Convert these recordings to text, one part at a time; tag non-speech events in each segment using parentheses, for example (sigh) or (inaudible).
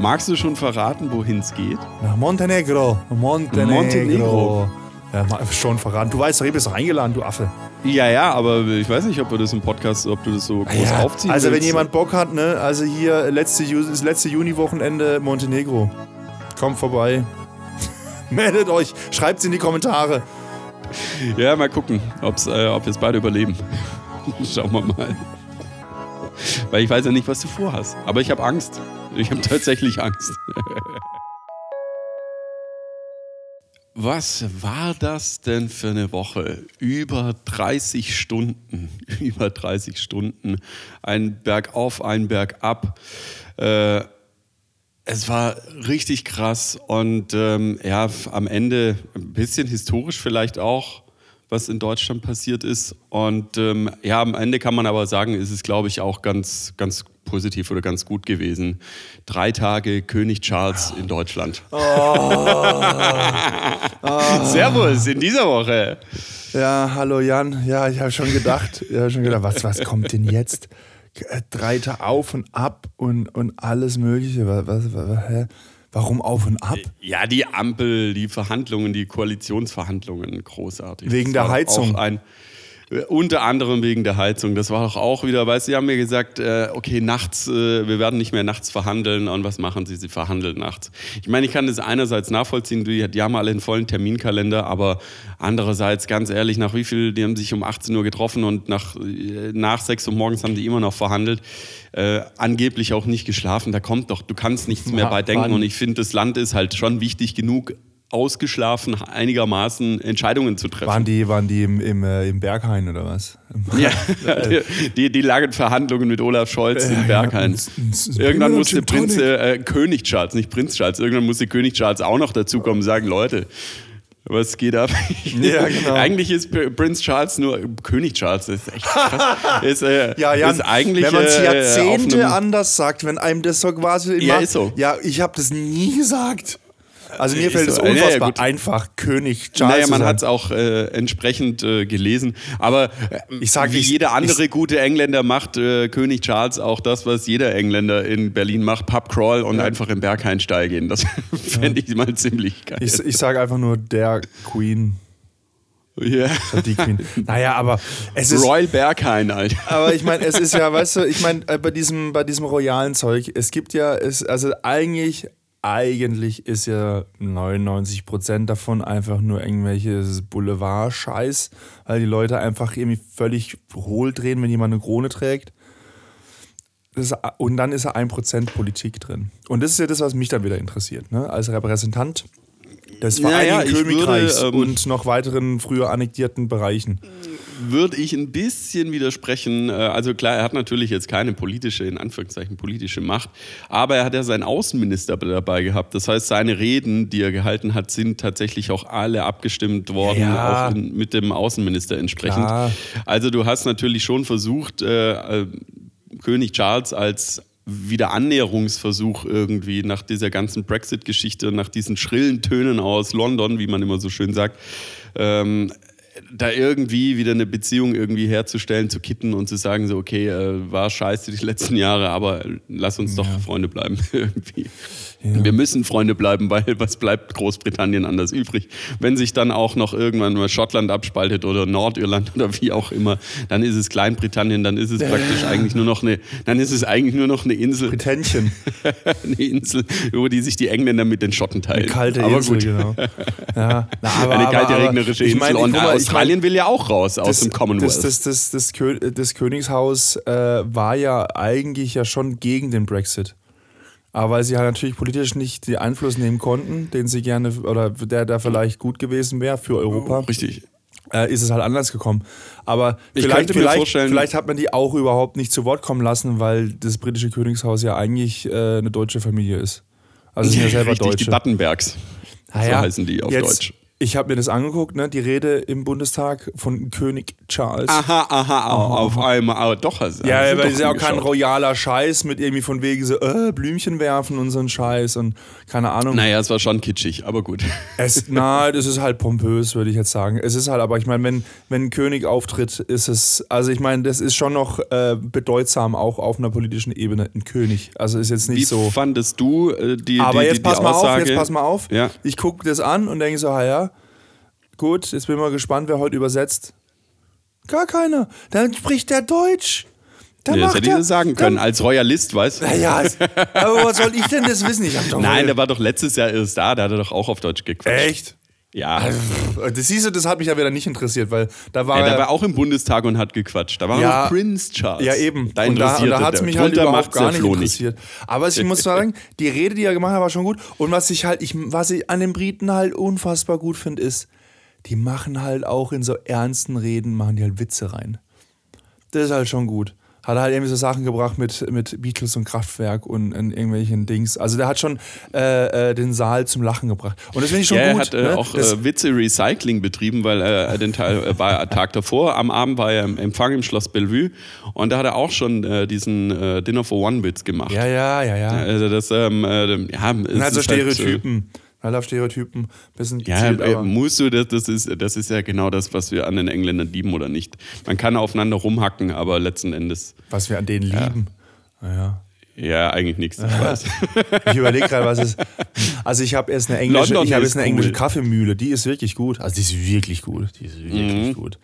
Magst du schon verraten, wohin es geht? Nach Montenegro. Montenegro. Montenegro. Ja, schon verraten. Du weißt ich bist doch eingeladen, du Affe. Ja, ja, aber ich weiß nicht, ob wir das im Podcast, ob du das so groß Ja, aufziehen also wenn willst. jemand Bock hat, ne, also hier letzte, das letzte Juni-Wochenende Montenegro. Kommt vorbei. (laughs) Meldet euch, schreibt's in die Kommentare. Ja, mal gucken, ob's, äh, ob wir es beide überleben. (laughs) Schauen wir mal. Weil ich weiß ja nicht, was du vorhast. Aber ich habe Angst. Ich habe tatsächlich Angst. Was war das denn für eine Woche? Über 30 Stunden. (laughs) Über 30 Stunden. Ein Bergauf, ein Bergab. Äh, es war richtig krass und ähm, ja, am Ende ein bisschen historisch vielleicht auch, was in Deutschland passiert ist. Und ähm, ja, am Ende kann man aber sagen, ist es, glaube ich, auch ganz, ganz positiv oder ganz gut gewesen. Drei Tage König Charles in Deutschland. (laughs) Servus in dieser Woche. Ja, hallo Jan. Ja, ich habe schon gedacht, ich habe schon gedacht, was, was kommt denn jetzt? Äh, Drei Tage auf und ab und, und alles Mögliche. Was, was, was, hä? Warum auf und ab? Ja, die Ampel, die Verhandlungen, die Koalitionsverhandlungen, großartig. Wegen der Heizung. Auch ein, unter anderem wegen der Heizung. Das war doch auch wieder, weißt du, sie haben mir gesagt, äh, okay, nachts, äh, wir werden nicht mehr nachts verhandeln. Und was machen sie? Sie verhandeln nachts. Ich meine, ich kann das einerseits nachvollziehen, die, die haben alle einen vollen Terminkalender, aber andererseits, ganz ehrlich, nach wie viel, die haben sich um 18 Uhr getroffen und nach, äh, nach 6 Uhr morgens haben die immer noch verhandelt. Äh, angeblich auch nicht geschlafen. Da kommt doch, du kannst nichts mehr Ja, bei denken. Und ich finde, das Land ist halt schon wichtig genug, ausgeschlafen einigermaßen Entscheidungen zu treffen. Waren die, waren die im, im, äh, im Berghain oder was? Ja, (laughs) die, die langen Verhandlungen mit Olaf Scholz in Berghain. Irgendwann musste Prinz, äh, König Charles, nicht Prinz Charles, irgendwann musste König Charles auch noch dazukommen und sagen, Leute, was geht ab? (laughs) Ja, genau. Eigentlich ist Prinz Charles nur König Charles. Ist echt krass. (laughs) Ist, äh, Ja, Jan, ist eigentlich, wenn man es äh, Jahrzehnte einem- anders sagt, wenn einem das so quasi immer, Ja, ist so. Ja, ich habe das nie gesagt. Also mir fällt es so. Ja, ja, unfassbar gut. einfach, König Charles Naja, man hat es auch äh, entsprechend äh, gelesen. Aber äh, Ich sag, wie ich- jeder andere ich- gute Engländer macht äh, König Charles auch das, was jeder Engländer in Berlin macht: Pubcrawl und einfach im Berghain-Stall gehen. Das (laughs) fände ich mal ziemlich geil. Ich, ich sage einfach nur der Queen. Ja. Die Queen. naja, aber es ist. Royal Berghain, Alter. Aber ich meine, es ist ja, (laughs) weißt du, ich meine, äh, bei diesem, bei diesem royalen Zeug, es gibt ja, es, also eigentlich, eigentlich ist ja 99% davon einfach nur irgendwelches Boulevard-Scheiß, weil die Leute einfach irgendwie völlig hohl drehen, wenn jemand eine Krone trägt. Ist, und dann ist ja 1% Politik drin. Und das ist ja das, was mich dann wieder interessiert, ne? als Repräsentant des Ja, Vereinigten ja, ich würde, Königreichs ähm, und noch weiteren früher annektierten Bereichen. Würde ich ein bisschen widersprechen. Äh, Also klar, er hat natürlich jetzt keine politische, in Anführungszeichen politische Macht, aber er hat ja seinen Außenminister dabei gehabt. Das heißt, seine Reden, die er gehalten hat, sind tatsächlich auch alle abgestimmt worden, Ja. auch in, mit dem Außenminister entsprechend. Klar. Also du hast natürlich schon versucht, äh, äh, König Charles als wieder Annäherungsversuch irgendwie nach dieser ganzen Brexit-Geschichte, nach diesen schrillen Tönen aus London, wie man immer so schön sagt, ähm, da irgendwie wieder eine Beziehung irgendwie herzustellen, zu kitten und zu sagen so, okay, äh, war scheiße die letzten Jahre, aber lass uns doch Freunde bleiben (laughs) irgendwie. Wir müssen Freunde bleiben, weil (laughs) was bleibt Großbritannien anders übrig? Wenn sich dann auch noch irgendwann mal Schottland abspaltet oder Nordirland (laughs) oder wie auch immer, dann ist es Kleinbritannien, dann ist es praktisch eigentlich nur noch eine, dann ist es eigentlich nur noch eine Insel, Britannien. (laughs) eine Insel, über die sich die Engländer mit den Schotten teilen. Eine kalte aber Insel, gut. genau. Ja. Na, aber, Eine kalte, aber, regnerische ich Insel. meine, und mal, ich Australien meine, will ja auch raus aus dem Commonwealth. Das, das, das, das, das Königshaus äh, war ja eigentlich ja schon gegen den Brexit. Aber weil sie halt natürlich politisch nicht den Einfluss nehmen konnten, den sie gerne oder der da vielleicht gut gewesen wäre für Europa, Richtig. äh, ist es halt anders gekommen. Aber Ich vielleicht, vielleicht, vielleicht hat man die auch überhaupt nicht zu Wort kommen lassen, weil das britische Königshaus ja eigentlich äh, eine deutsche Familie ist. Also sind ja (laughs) selber Richtig, Deutsche. die Battenbergs. Ah so ja, heißen die auf jetzt, Deutsch. Ich habe mir das angeguckt, ne? die Rede im Bundestag von König Charles. Aha, aha, auf einmal. Aber doch, also, Ja, du weil doch ist ja auch kein royaler Scheiß mit irgendwie von wegen so äh, Blümchen werfen und so ein Scheiß und keine Ahnung. Naja, es war schon kitschig, aber gut. (laughs) Es, na, das ist halt pompös, würde ich jetzt sagen. Es ist halt, aber ich meine, wenn, wenn ein König auftritt, ist es, also ich meine, das ist schon noch äh, bedeutsam auch auf einer politischen Ebene, ein König. Also ist jetzt nicht Wie so. fandest du äh, die, Aber die, jetzt die, pass die mal Aussage? auf, jetzt pass mal auf. Ja. Ich gucke das an und denke so, ah ja, gut, jetzt bin ich mal gespannt, wer heute übersetzt. Gar keiner. Dann spricht der Deutsch. Dann Ja, das hätte ich dir sagen können, als Royalist, weißt du? Naja, (laughs) aber was soll ich denn das wissen? Ich hab doch Nein, der war doch letztes Jahr erst da, da hat er doch auch auf Deutsch gequatscht. Echt? Ja. Das siehst du, das hat mich ja wieder nicht interessiert, weil da war ja, der er- war auch im Bundestag und hat gequatscht. Da war Ja. noch Prince Charles. Ja, eben. Da und da, und da hat es der. mich halt überhaupt gar der nicht interessiert. Aber ich muss (laughs) sagen, die Rede, die er gemacht hat, war schon gut. Und was ich halt, ich, was ich an den Briten halt unfassbar gut finde, ist, die machen halt auch in so ernsten Reden, machen die halt Witze rein. Das ist halt schon gut. Hat halt irgendwie so Sachen gebracht mit, mit Beatles und Kraftwerk und, in irgendwelchen Dings. Also der hat schon äh, äh, den Saal zum Lachen gebracht. Und das finde ich schon Ja, er gut. hat äh, ne? auch das, äh, Witze-Recycling betrieben, weil äh, den Teil äh, war er Tag davor. Am Abend war er im Empfang im Schloss Bellevue und da hat er auch schon äh, diesen äh, Dinner for One-Witz gemacht. ja, ja, ja, ja. Also das, ähm, äh, ja, Und halt so halt, äh, Stereotypen. Halt auf Stereotypen. Bisschen Ja, gezielt, äh, aber- musst du, das, das, ist, das ist ja genau das, was wir an den Engländern lieben oder nicht. Man kann aufeinander rumhacken, aber letzten Endes, was wir an denen lieben. Naja. Ja, eigentlich nichts. Ich weiß. Ich überlege gerade, was es. Also ich habe erst eine englische, London ich habe jetzt eine englische cool. Kaffeemühle. Die ist wirklich gut. Also die ist wirklich gut. Die ist wirklich Mhm. gut.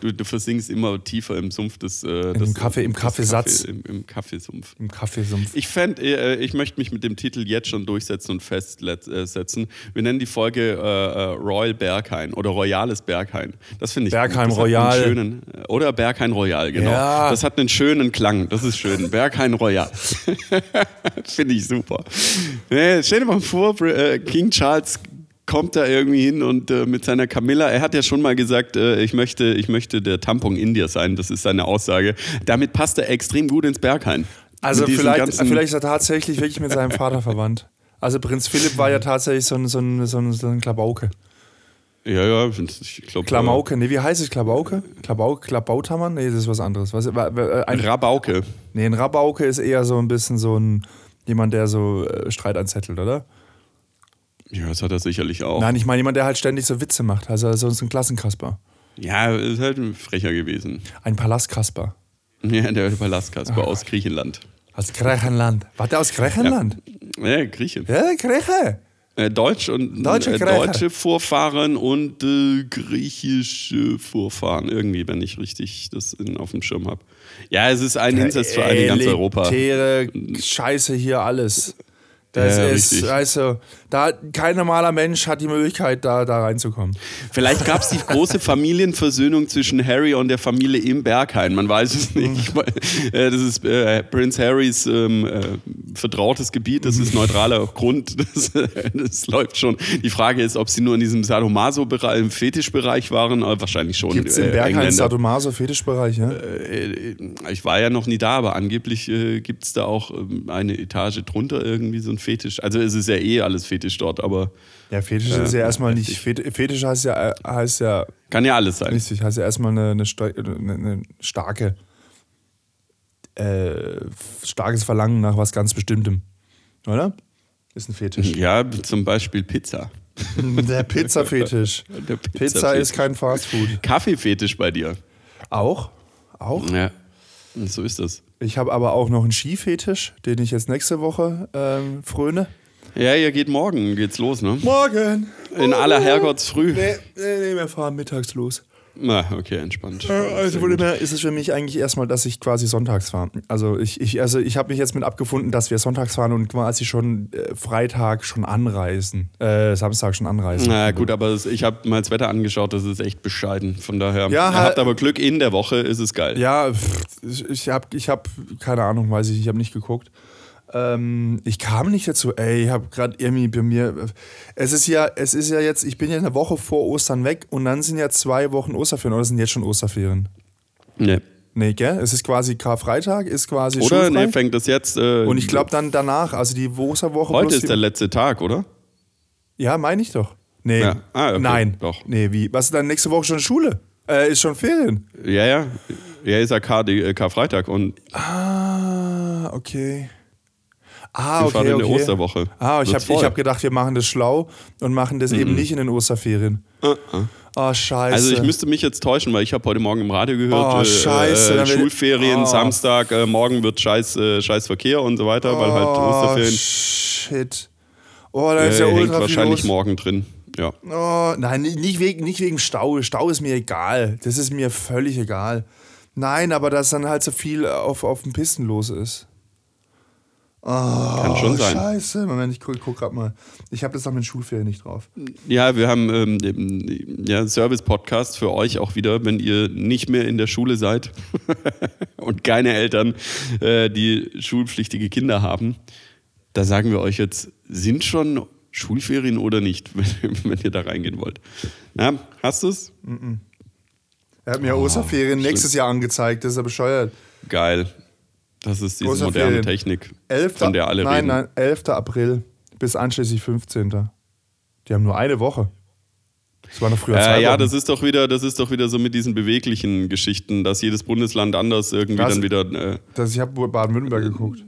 Du, du versinkst immer tiefer im Sumpf des, äh, Im Kaffee- im Kaffeesatz. Kaffee, im, Im Kaffeesumpf. Im Kaffeesumpf. Ich fände, äh, ich möchte mich mit dem Titel jetzt schon durchsetzen und festsetzen. Wir nennen die Folge äh, äh, Royal Berghain oder Royales Berghain. Das finde ich Berghain gut. Royal. Schönen, äh, oder Berghain Royal, genau. Ja. Das hat einen schönen Klang. Das ist schön. Berghain Royal. (laughs) finde ich super. Nee, stell dir mal vor, äh, King Charles kommt da irgendwie hin und äh, mit seiner Camilla, er hat ja schon mal gesagt, äh, ich, möchte, ich möchte der Tampon India sein, das ist seine Aussage. Damit passt er extrem gut ins Berghain. Also vielleicht, vielleicht ist er tatsächlich wirklich mit seinem Vater verwandt. Also Prinz Philipp war ja tatsächlich so ein, so ein, so ein, so ein Klabauke. Ja, ja, ich glaube. Klamauke, nee, wie heißt es? Klabauke? Klabauke, Klabautamann? Nee, das ist was anderes. Was, wa- wa- Ein Rabauke. nee, ein Rabauke ist eher so ein bisschen so ein, jemand, der so äh, Streit anzettelt, oder? Ja, das hat er sicherlich auch. Nein, ich meine jemand, der halt ständig so Witze macht. Also so ein Klassenkasper. Ja, ist halt ein Frecher gewesen. Ein Palastkasper. (laughs) Ja, der Palastkasper aus Griechenland. Aus Griechenland. War der aus Griechenland? Ja, Grieche. Ja, Grieche. Äh, Deutsch und Deutsche äh, deutsche Vorfahren und äh, griechische Vorfahren. Irgendwie, wenn ich richtig das in, auf dem Schirm habe. Ja, es ist ein Insatzverein in ganz Europa. Scheiße hier alles. Das Ja, ist, richtig. also, da, kein normaler Mensch hat die Möglichkeit, da, da reinzukommen. Vielleicht gab es die große Familienversöhnung zwischen Harry und der Familie im Berghain. Man weiß es nicht. Weil, äh, Das ist äh, Prince Harrys ähm, äh, vertrautes Gebiet. Das ist neutraler Grund. (laughs) Das, äh, das läuft schon. Die Frage ist, ob sie nur in diesem Sadomaso-Bereich, im Fetischbereich waren. Aber wahrscheinlich schon. Gibt es im äh, Berghain Engländer. Sadomaso-Fetischbereich? Ja? Äh, Ich war ja noch nie da, aber angeblich äh, gibt es da auch ähm, eine Etage drunter irgendwie so ein Fetisch. Also es ist ja eh alles Fetisch dort, aber Ja, Fetisch ist ja erstmal nicht. Fet- Fetisch heißt ja, äh, heißt ja kann ja alles sein. richtig, heißt ja erstmal eine, eine, eine, starke, äh, starkes Verlangen nach was ganz Bestimmtem. Oder? Ist ein Fetisch. Ja, zum Beispiel Pizza. (laughs) Der Pizza-Fetisch. Pizza Pizza-Fetisch. ist kein Fastfood. Kaffeefetisch bei dir. Auch? Auch? Ja, so ist das. Ich habe aber auch noch einen Skifetisch, den ich jetzt nächste Woche ähm, fröne. Ja, ihr geht morgen, geht's los, ne? Morgen! In aller Herrgottsfrüh. Nee, nee, nee, wir fahren mittags los. Na, okay, entspannt. Also Sehr von dem her ist es für mich eigentlich erstmal, dass ich quasi sonntags fahre. Also ich, ich, also ich habe mich jetzt mit abgefunden, dass wir sonntags fahren und quasi schon äh, Freitag schon anreisen. Äh, Samstag schon anreisen. Na gut, aber ich habe mal das Wetter angeschaut, das ist echt bescheiden. Von daher, Ja, ihr habt aber Glück, in der Woche ist es geil. Ja, ich habe, ich hab, keine Ahnung, weiß ich, ich habe nicht geguckt. Ähm, ich kam nicht dazu, ey, ich habe gerade irgendwie bei mir, es ist ja, es ist ja jetzt, ich bin ja eine Woche vor Ostern weg und dann sind ja zwei Wochen Osterferien oder sind jetzt schon Osterferien? Nee. Nee, gell? Es ist quasi Karfreitag, ist quasi Oder? schulfrei. Nee, fängt das jetzt. Äh, und ich glaube dann danach, also die Osterwoche Heute ist die- der letzte Tag, oder? Ja, meine ich doch. Nee. Ja. Ah, okay. Nein. Doch. Nee, wie? Was ist dann nächste Woche schon Schule? Äh, ist schon Ferien. Ja, ja. Ja, ist ja K äh, Karfreitag und Ah, okay. Ah, wir okay, fahren in der okay. Osterwoche. Ah, ich habe hab gedacht, wir machen das schlau und machen das eben nicht in den Osterferien. Oh, scheiße. Also ich müsste mich jetzt täuschen, weil ich habe heute Morgen im Radio gehört, Oh, scheiße, äh, Schulferien, Oh. Samstag, äh, morgen wird scheiß, äh, scheiß Verkehr und so weiter, weil halt oh, Osterferien shit. Oh, da ist ja hängt ultra viel wahrscheinlich los. morgen drin. Ja. Oh, nein, nicht wegen, nicht wegen Stau. Stau ist mir egal. Das ist mir völlig egal. Nein, aber dass dann halt so viel auf, auf den Pisten los ist. Kann schon oh, sein. Scheiße. Moment, ich guck, guck grad mal. Ich habe das noch mit Schulferien nicht drauf. Ja, wir haben ähm, den- ja, Service-Podcast für euch auch wieder, wenn ihr nicht mehr in der Schule seid (laughs) und keine Eltern, äh, die schulpflichtige Kinder haben. Da sagen wir euch jetzt, sind schon Schulferien oder nicht, (laughs) wenn, wenn ihr da reingehen wollt. Na, hast du es? Er hat mir Oh, Osterferien schlimm. nächstes Jahr angezeigt. Das ist ja bescheuert. Geil. Das ist diese Osterferien. moderne Technik, 11. von der alle nein, reden. nein, 11. April bis einschließlich 15. Die haben nur eine Woche. Das war noch früher zwei Äh, ja, Wochen. das ist doch wieder, das ist doch wieder so mit diesen beweglichen Geschichten, dass jedes Bundesland anders irgendwie Das- dann wieder äh, das, ich habe Baden-Württemberg geguckt.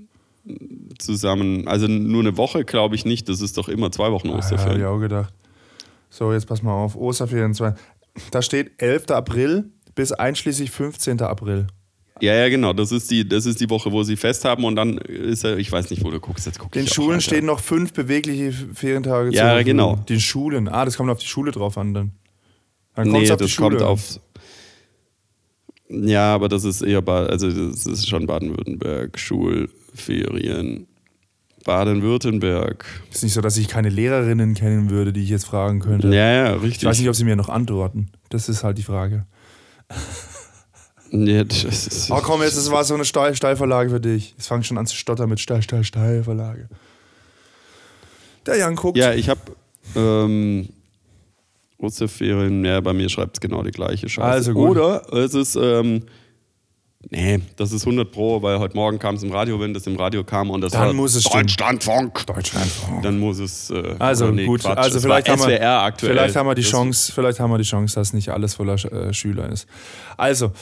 zusammen. Also nur eine Woche glaube ich nicht. Das ist doch immer zwei Wochen Ja, habe Osterferien. ich auch gedacht. So, jetzt pass mal auf. Osterferien 2. Da steht 11. April bis einschließlich 15. April. Ja, ja, genau. Das ist die, das ist die Woche, wo sie fest haben und dann ist er, ich weiß nicht, wo du guckst. Jetzt guck Den ich Schulen stehen noch fünf bewegliche Ferientage zur Ja, genau. Den Schulen. Ah, das kommt auf die Schule drauf an dann. Dann Nee, auf das Schule kommt auf. Ja, aber das ist eher, ba also das ist schon Baden-Württemberg, Schulferien. Baden-Württemberg. Ist nicht so, dass ich keine Lehrerinnen kennen würde, die ich jetzt fragen könnte. Ja, ja, Ich richtig. weiß nicht, ob sie mir noch antworten. Das ist halt die Frage. Ja, das ist, Oh komm, jetzt das war so eine Steil Steilvorlage für dich. Es fängt schon an zu stottern mit Steil, Steil, Steilvorlage. Der Jan guckt. Ja, ich habe ähm, Osterferien, ja, bei mir schreibt es genau die gleiche Scheiße. Also gut. Oder es ist, ähm, nee, das ist 100 Pro, weil heute Morgen kam es im Radio, wenn das im Radio kam und das Dann war muss es. Deutschlandfunk. Deutschlandfunk. Dann muss es. Äh, Also nee, gut, Quatsch, also vielleicht haben, wir, aktuell. vielleicht haben wir die Das- Chance, vielleicht haben wir die Chance, dass nicht alles voller äh, Schüler ist. Also,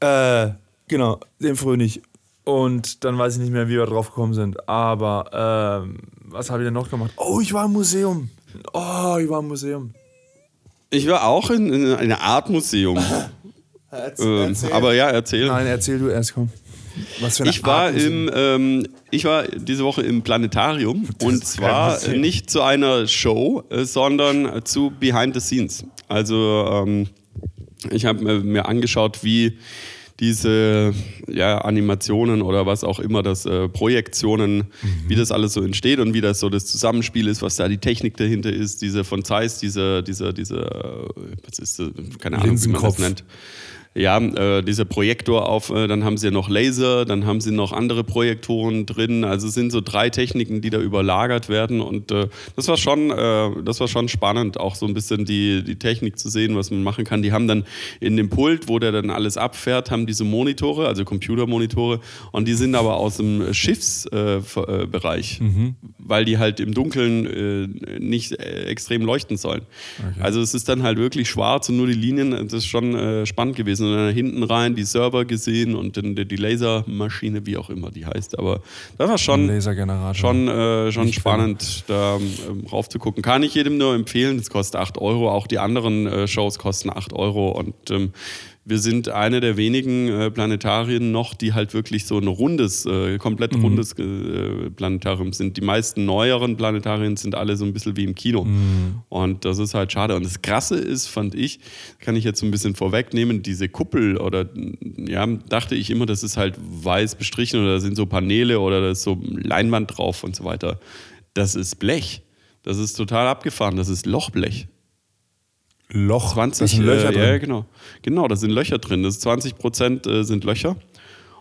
äh, genau, den Fröhlich. Und dann weiß ich nicht mehr, wie wir drauf gekommen sind. Aber ähm, was habe ich denn noch gemacht? Oh, ich war im Museum. Oh, ich war im Museum. Ich war auch in, in einer Art Museum. (laughs) ähm, aber ja, erzähl. Nein, erzähl du erst, komm. Was für eine Ich war Art im, ähm, ich war diese Woche im Planetarium und ist zwar nicht zu einer Show, äh, sondern zu Behind the Scenes. Also ähm, ich habe mir angeschaut, wie diese ja, Animationen oder was auch immer, das äh, Projektionen, Mhm. wie das alles so entsteht und wie das so das Zusammenspiel ist, was da die Technik dahinter ist, diese von Zeiss, diese, diese, diese, äh, was ist das? keine Ahnung, wie man das nennt. Ja, äh, dieser Projektor auf, äh, dann haben sie noch Laser, dann haben sie noch andere Projektoren drin. Also es sind so drei Techniken, die da überlagert werden. Und äh, das war schon, äh, das war schon spannend, auch so ein bisschen die, die Technik zu sehen, was man machen kann. Die haben dann in dem Pult, wo der dann alles abfährt, haben diese Monitore, also Computermonitore, und die sind aber aus dem Schiffsbereich, äh, Bereich, weil die halt im Dunkeln äh, nicht extrem leuchten sollen. Also es ist dann halt wirklich schwarz und nur die Linien, das ist schon spannend gewesen. Und dann hinten rein die Server gesehen und dann die Lasermaschine, wie auch immer die heißt. Aber das war schon, schon, äh, schon Nicht spannend, da ähm, rauf zu gucken. Kann ich jedem nur empfehlen. Das kostet 8 Euro. Auch die anderen äh, Shows kosten 8 Euro. Und ähm, wir sind eine der wenigen äh, Planetarien noch, die halt wirklich so ein rundes, äh, komplett Mhm. rundes äh, Planetarium sind. Die meisten neueren Planetarien sind alle so ein bisschen wie im Kino. Mhm. Und das ist halt schade. Und das Krasse ist, fand ich, kann ich jetzt so ein bisschen vorwegnehmen, diese Kuppel oder, ja, dachte ich immer, das ist halt weiß bestrichen oder da sind so Paneele oder da ist so Leinwand drauf und so weiter. Das ist Blech. Das ist total abgefahren. Das ist Lochblech. Loch. 20 da sind Löcher äh, drin. Ja, genau. Genau, da sind Löcher drin. Das ist 20 Prozent äh, sind Löcher.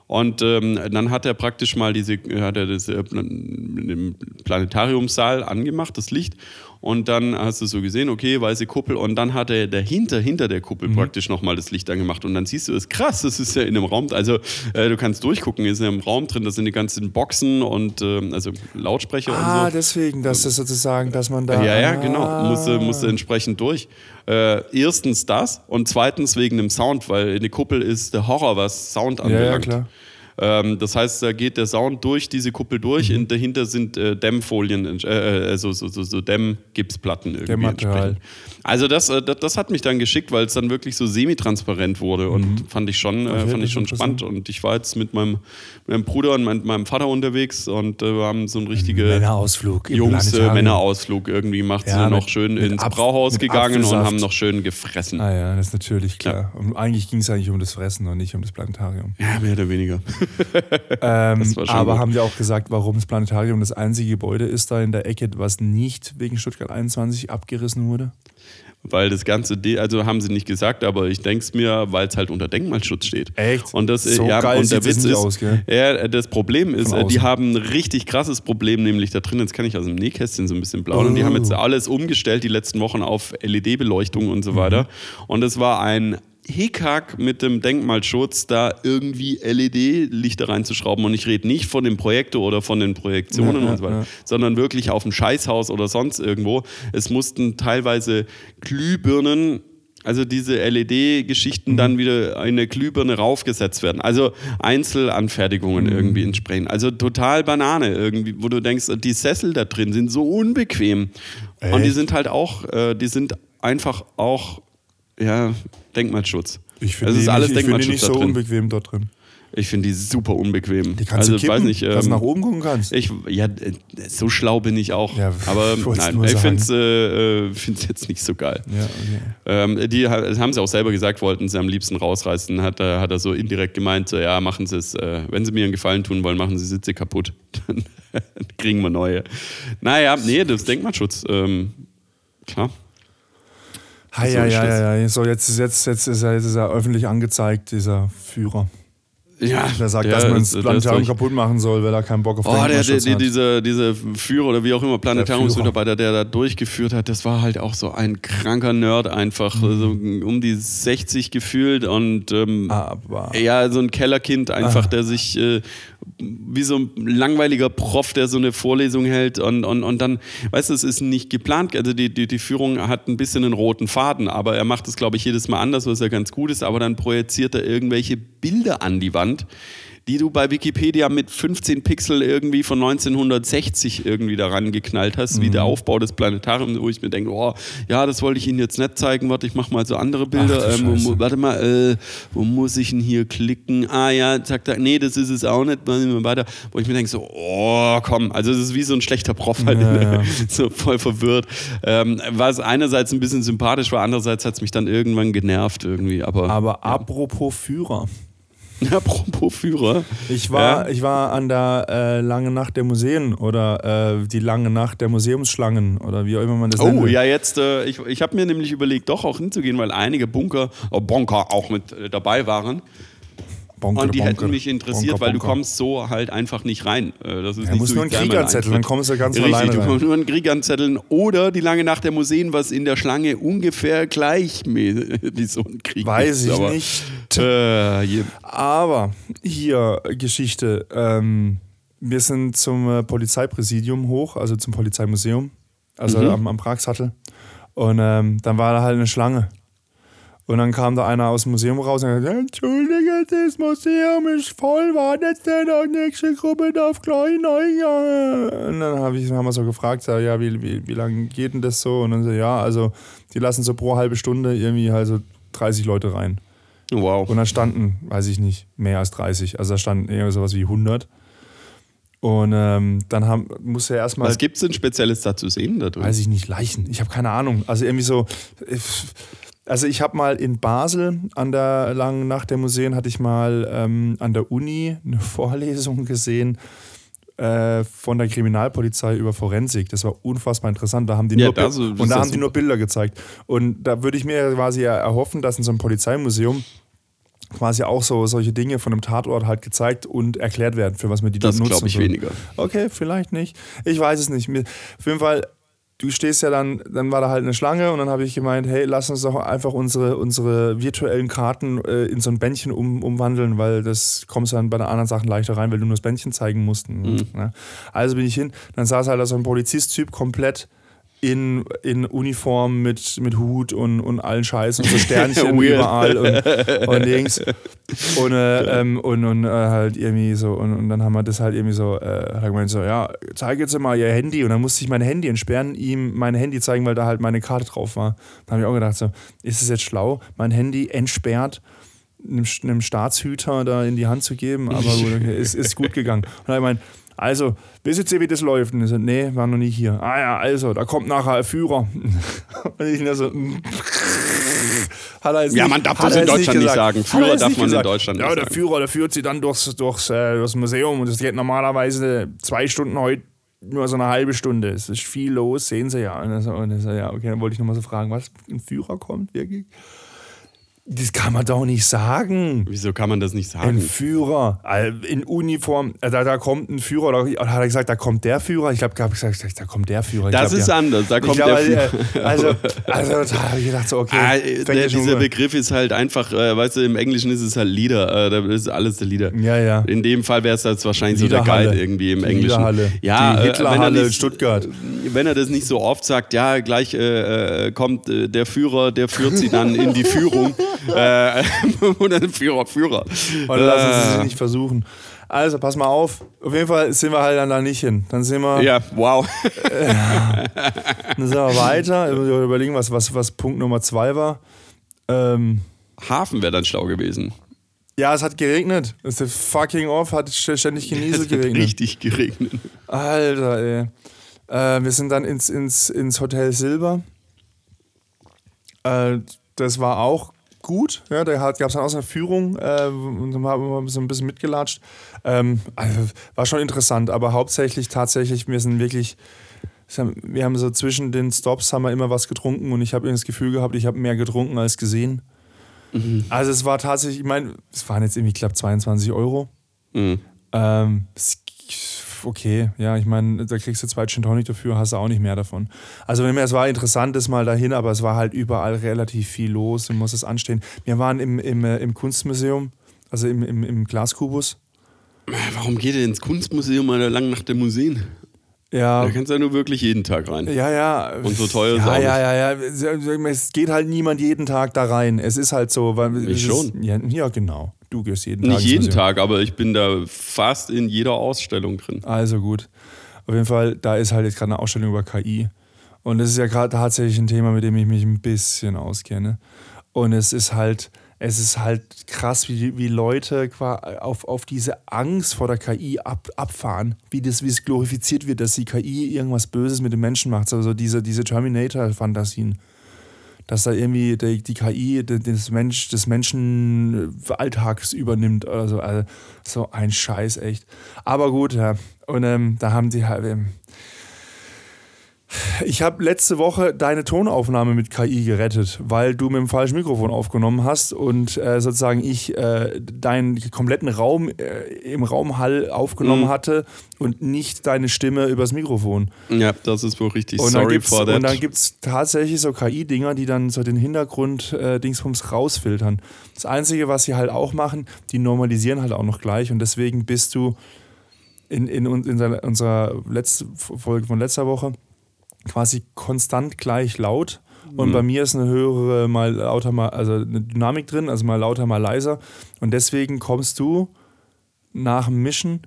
Und ähm, dann hat er praktisch mal diese, hat er das äh, im Planetariumssaal angemacht, das Licht. Und dann hast du so gesehen, okay, weiße Kuppel und dann hat er dahinter, hinter der Kuppel Mhm. praktisch nochmal das Licht angemacht und dann siehst du, das ist krass, das ist ja in einem Raum, also äh, du kannst durchgucken, ist ja im Raum drin, da sind die ganzen Boxen und ähm, also Lautsprecher Ah, und so. deswegen, dass das sozusagen, dass man da. Ja, ja, ah. genau. Musste, musste entsprechend durch. Äh, erstens das und zweitens wegen dem Sound, weil in der Kuppel ist der Horror, was Sound Ja, ja, anbelangt. klar. Ähm, das heißt, da geht der Sound durch diese Kuppel durch Mhm. und dahinter sind äh, Dämmfolien, äh, also so, so, so Dämmgipsplatten irgendwie entsprechend. Also das, äh, das, das hat mich dann geschickt, weil es dann wirklich so semi-transparent wurde und fand ich schon, äh, Mhm. Fand ich schon spannend. Und ich war jetzt mit meinem, meinem Bruder und mein, meinem Vater unterwegs und äh, wir haben so ein richtige Männerausflug. Jungs äh. Männerausflug irgendwie gemacht, Ja, sind noch mit- schön ins Apf- Brauhaus gegangen und Apfelsaft. haben noch schön gefressen. Ah ja, das ist natürlich klar. Und eigentlich ging es eigentlich um das Fressen und nicht um das Planetarium. Ja, mehr oder weniger. (laughs) Ähm, aber gut. haben die auch gesagt, warum das Planetarium das einzige Gebäude ist da in der Ecke, was nicht wegen Stuttgart 21 abgerissen wurde? Weil das Ganze, de- also haben sie nicht gesagt, aber ich denke es mir, weil es halt unter Denkmalschutz steht. Echt? Und das, So ja, geil und der Witz ist, aus, gell? ja, das Problem ist, äh, die haben ein richtig krasses Problem, nämlich da drin, jetzt kann ich aus dem Nähkästchen so ein bisschen plaudern, die Oh. haben jetzt alles umgestellt die letzten Wochen auf LED-Beleuchtung und Mhm. so weiter. Und es war ein Hickhack mit dem Denkmalschutz, da irgendwie LED-Lichter reinzuschrauben. Und ich rede nicht von dem Projektor oder von den Projektionen Ja, und so weiter, ja. sondern wirklich auf dem Scheißhaus oder sonst irgendwo. Es mussten teilweise Glühbirnen, also diese LED-Geschichten, dann wieder in eine Glühbirne raufgesetzt werden. Also Einzelanfertigungen irgendwie entsprechend. Also total Banane irgendwie, wo du denkst, die Sessel da drin sind so unbequem. Und die Echt? sind halt auch, äh, die sind einfach auch, ja, Denkmalschutz. Ich finde Also es die, ist alles nicht- ich finde die nicht so drin. unbequem dort drin. Ich finde die super unbequem. Die kannst also, du kippen, weiß nicht, dass du ähm, nach oben gucken kannst. ich, ja, äh, so schlau bin ich auch. Ja, aber (laughs) nein, ich finde es äh, äh, find's jetzt nicht so geil. ja, okay. Ähm, die haben sie auch selber gesagt, wollten sie am liebsten rausreißen. Hat, er- hat er so indirekt gemeint, so, ja, machen sie es, äh, wenn sie mir einen Gefallen tun wollen, machen sie Sitze kaputt. (laughs) Dann (laughs) kriegen wir neue. Naja, nee, das ist Denkmalschutz. Ähm, klar. Hi, So ja, ja, ja, ja. So, jetzt, ist- jetzt, jetzt, ist er, jetzt ist er öffentlich angezeigt, dieser Führer. Ja, Der sagt, der dass man das Planetarium kaputt machen soll, weil er keinen Bock auf Oh, der, der, der, hat. dieser, dieser Führer oder wie auch immer, Planetariumsmitarbeiter, der da durchgeführt hat, das war halt auch so ein kranker Nerd einfach. Mhm. Also um die 60 gefühlt und ähm, ja, so ein Kellerkind einfach, Ah. der sich äh, wie so ein langweiliger Prof, der so eine Vorlesung hält und, und, und dann, weißt du, es ist nicht geplant. Also die, die, die Führung hat ein bisschen einen roten Faden, aber er macht es, glaube ich, jedes Mal anders, was ja ganz gut ist, aber dann projiziert er irgendwelche Bilder an die Wand die du bei Wikipedia mit 15 Pixel irgendwie von 1960 irgendwie daran geknallt hast, wie Mhm. der Aufbau des Planetariums, wo ich mir denke, oh, ja, das wollte ich Ihnen jetzt nicht zeigen, warte, ich mache mal so andere Bilder. Ach ähm, wo, warte mal, äh, wo muss ich denn hier klicken? Ah ja, zack, zack, nee, das ist es auch nicht, weiter. Wo ich mir denke, so, oh, komm, also es ist wie so ein schlechter Prof halt, Ja, ja. (laughs) so voll verwirrt. Ähm, was einerseits ein bisschen sympathisch war, andererseits hat es mich dann irgendwann genervt irgendwie, aber, Aber apropos Führer. (laughs) apropos Führer. Ich war, Ja. ich war an der äh, lange Nacht der Museen oder äh, die lange Nacht der Museumsschlangen oder wie auch immer man das nennt. Oh, ja, jetzt, äh, ich, ich habe mir nämlich überlegt, doch auch hinzugehen, weil einige Bunker, äh, Bonker auch mit äh, dabei waren. Bonker, Und die Bonker, hätten mich interessiert, Bonker, weil du kommst so halt einfach nicht rein. Äh, Das ist Ja, nicht musst so nur einen Krieg anzetteln, dann kommst du ganz Richtig, alleine du rein. kommst nur einen Krieg anzetteln oder die lange Nacht der Museen, was in der Schlange ungefähr gleich (laughs) wie so ein Krieg Weiß ist. ich Aber, nicht. Äh, hier. Aber hier Geschichte. Ähm, wir sind zum äh, Polizeipräsidium hoch, also zum Polizeimuseum, also Mhm. am, am Pragsattel. Und ähm, dann war da halt eine Schlange. Und dann kam da einer aus dem Museum raus und hat gesagt, Entschuldige, das Museum ist voll, wartet denn die nächste Gruppe darf gleich neu Und dann hab ich, haben wir so gefragt, so, ja, wie, wie, wie lange geht denn das so? Und dann so, ja, also die lassen so pro halbe Stunde irgendwie halt so 30 Leute rein. Wow. Und da standen, weiß ich nicht, mehr als 30. Also da standen eher sowas wie 100. Und ähm, dann haben, musste er erstmal, Was gibt es denn Spezielles da zu sehen da drin? weiß ich nicht, Leichen. Ich habe keine Ahnung. Also irgendwie so. Also ich habe mal in Basel an der langen Nacht der Museen hatte ich mal ähm, an der Uni eine (laughs) Vorlesung gesehen äh, von der Kriminalpolizei über Forensik. Das war unfassbar interessant. Da haben die Ja, nur, das- das und da haben die nur Bilder gezeigt. Und da würde ich mir quasi erhoffen, dass in so einem Polizeimuseum quasi auch so solche Dinge von einem Tatort halt gezeigt und erklärt werden, für was wir die das dort nutzen. glaube ich weniger. Okay, vielleicht nicht. Ich weiß es nicht. Auf jeden Fall, du stehst ja dann, dann war da halt eine Schlange und dann habe ich gemeint, hey, lass uns doch einfach unsere, unsere virtuellen Karten äh, in so ein Bändchen um, umwandeln, weil das kommst dann bei den anderen Sachen leichter rein, weil du nur das Bändchen zeigen musst. Mhm. Ne? Also bin ich hin, dann saß halt da so ein Polizist-Typ komplett in, in Uniform mit, mit Hut und, und allen Scheiß und so Sternchen (laughs) überall und, und (laughs) Dings. Und, äh, ähm, und, und äh, halt irgendwie so, und, und dann haben wir das halt irgendwie so, äh, hat er gemeint so, ja, zeig jetzt mal ihr Handy. Und dann musste ich mein Handy entsperren, ihm mein Handy zeigen, weil da halt meine Karte drauf war. Dann habe ich auch gedacht, so, ist es jetzt schlau, mein Handy entsperrt einem, einem Staatshüter da in die Hand zu geben? Aber gut, okay, ist, ist gut gegangen. Und dann habe ich gemeint, also, wisst ihr, wie das läuft? Und ich so, nee, war noch nie hier. Ah ja, also, da kommt nachher ein Führer. (laughs) Und ich nur so, (laughs) hat er ja, man darf das in Deutschland nicht, sagen. Führer darf man in Deutschland nicht Ja, der Führer, der führt sie dann durchs, durchs, äh, durchs Museum und das geht normalerweise zwei Stunden heute nur so eine halbe Stunde. Es ist viel los, sehen Sie ja. Und so, und so ja, okay, dann wollte ich nochmal so fragen, was, ein Führer kommt wirklich? Das kann man doch nicht sagen. Wieso kann man das nicht sagen? Ein Führer in Uniform, äh, da, da kommt ein Führer, oder hat er gesagt, da kommt der Führer? Ich glaube, ich gesagt, da kommt der Führer. Ich das glaub, ist ja. anders, da kommt glaub, der Führer. (laughs) Also, also da habe ich gedacht, so, okay. Ah, der, dieser Begriff ist halt einfach, äh, weißt du, im Englischen ist es halt Leader, äh, da ist alles der Leader. Ja, ja. In dem Fall wäre es jetzt wahrscheinlich so der Guide irgendwie im Englischen. Liederhalle. Ja, Die Hitlerhalle in Stuttgart. Wenn er das nicht so oft sagt, ja, gleich äh, äh kommt äh, der Führer, der führt sie dann in die Führung. (laughs) (laughs) äh, (laughs) oder Führer, Führer. Und lassen Sie sich nicht versuchen. Also, pass mal auf. Auf jeden Fall sind wir halt dann da nicht hin. Dann sind wir. Ja, wow. (laughs) Äh, dann sind wir weiter. Überlegen, was, was, was Punkt Nummer zwei war. Ähm, Hafen wäre dann schlau gewesen. Ja, es hat geregnet. Es ist fucking off, hat ständig genieselt geregnet. Richtig geregnet. Alter, ey. Äh, wir sind dann ins, ins, ins Hotel Silber. Äh, das war auch gut. Ja, da gab es dann auch so eine Führung äh, und dann haben wir so ein bisschen mitgelatscht. Ähm, also, war schon interessant, aber hauptsächlich tatsächlich, wir sind wirklich, wir haben so zwischen den Stops haben wir immer was getrunken und ich habe das Gefühl gehabt, ich habe mehr getrunken als gesehen. Mhm. Also es war tatsächlich, ich meine, es waren jetzt irgendwie, glaube, 22 Euro. Mhm. Ähm, okay, ja, ich meine, da kriegst du zwei Gin Tonic dafür, hast du auch nicht mehr davon. Also es war interessant, das mal dahin, aber es war halt überall relativ viel los und muss es anstehen. Wir waren im, im, äh, im Kunstmuseum, also im, im, im Glaskubus. Warum geht ihr ins Kunstmuseum mal lang nach der Museen? Ja. Da kannst du ja nur wirklich jeden Tag rein. Ja, ja. Und so teuer ja, ist ja, ja, ja, ja. Es geht halt niemand jeden Tag da rein. Es ist halt so. Weil ich schon. Ist, ja, ja, genau. Du gehst jeden Tag. Nicht jeden Tag, aber ich bin da fast in jeder Ausstellung drin. Also gut. Auf jeden Fall, da ist halt jetzt gerade eine Ausstellung über KI. Und das ist ja gerade tatsächlich ein Thema, mit dem ich mich ein bisschen auskenne. Und es ist halt, es ist halt krass, wie, wie Leute auf, auf diese Angst vor der KI ab, abfahren, wie das, wie es glorifiziert wird, dass die KI irgendwas Böses mit den Menschen macht. Also diese, diese Terminator-Fantasien dass da irgendwie die, die KI des, Mensch, des Menschen Alltags übernimmt oder so. Also, so ein Scheiß, echt. Aber gut, ja. Und ähm, da haben die halt. Ähm, ich habe letzte Woche deine Tonaufnahme mit KI gerettet, weil du mit dem falschen Mikrofon aufgenommen hast und äh, sozusagen ich äh, deinen kompletten Raum äh, im Raumhall aufgenommen mhm. hatte und nicht deine Stimme übers Mikrofon. Ja, das ist wohl richtig. Und Sorry for that. Und dann gibt es tatsächlich so KI-Dinger, die dann so den Hintergrund-Dingsbums äh, rausfiltern. Das Einzige, was sie halt auch machen, die normalisieren halt auch noch gleich und deswegen bist du in, in, in unserer letzten Folge von letzter Woche quasi konstant gleich laut. Und mhm. bei mir ist eine höhere, mal lauter, mal, also eine Dynamik drin, also mal lauter, mal leiser. Und deswegen kommst du nach dem Mischen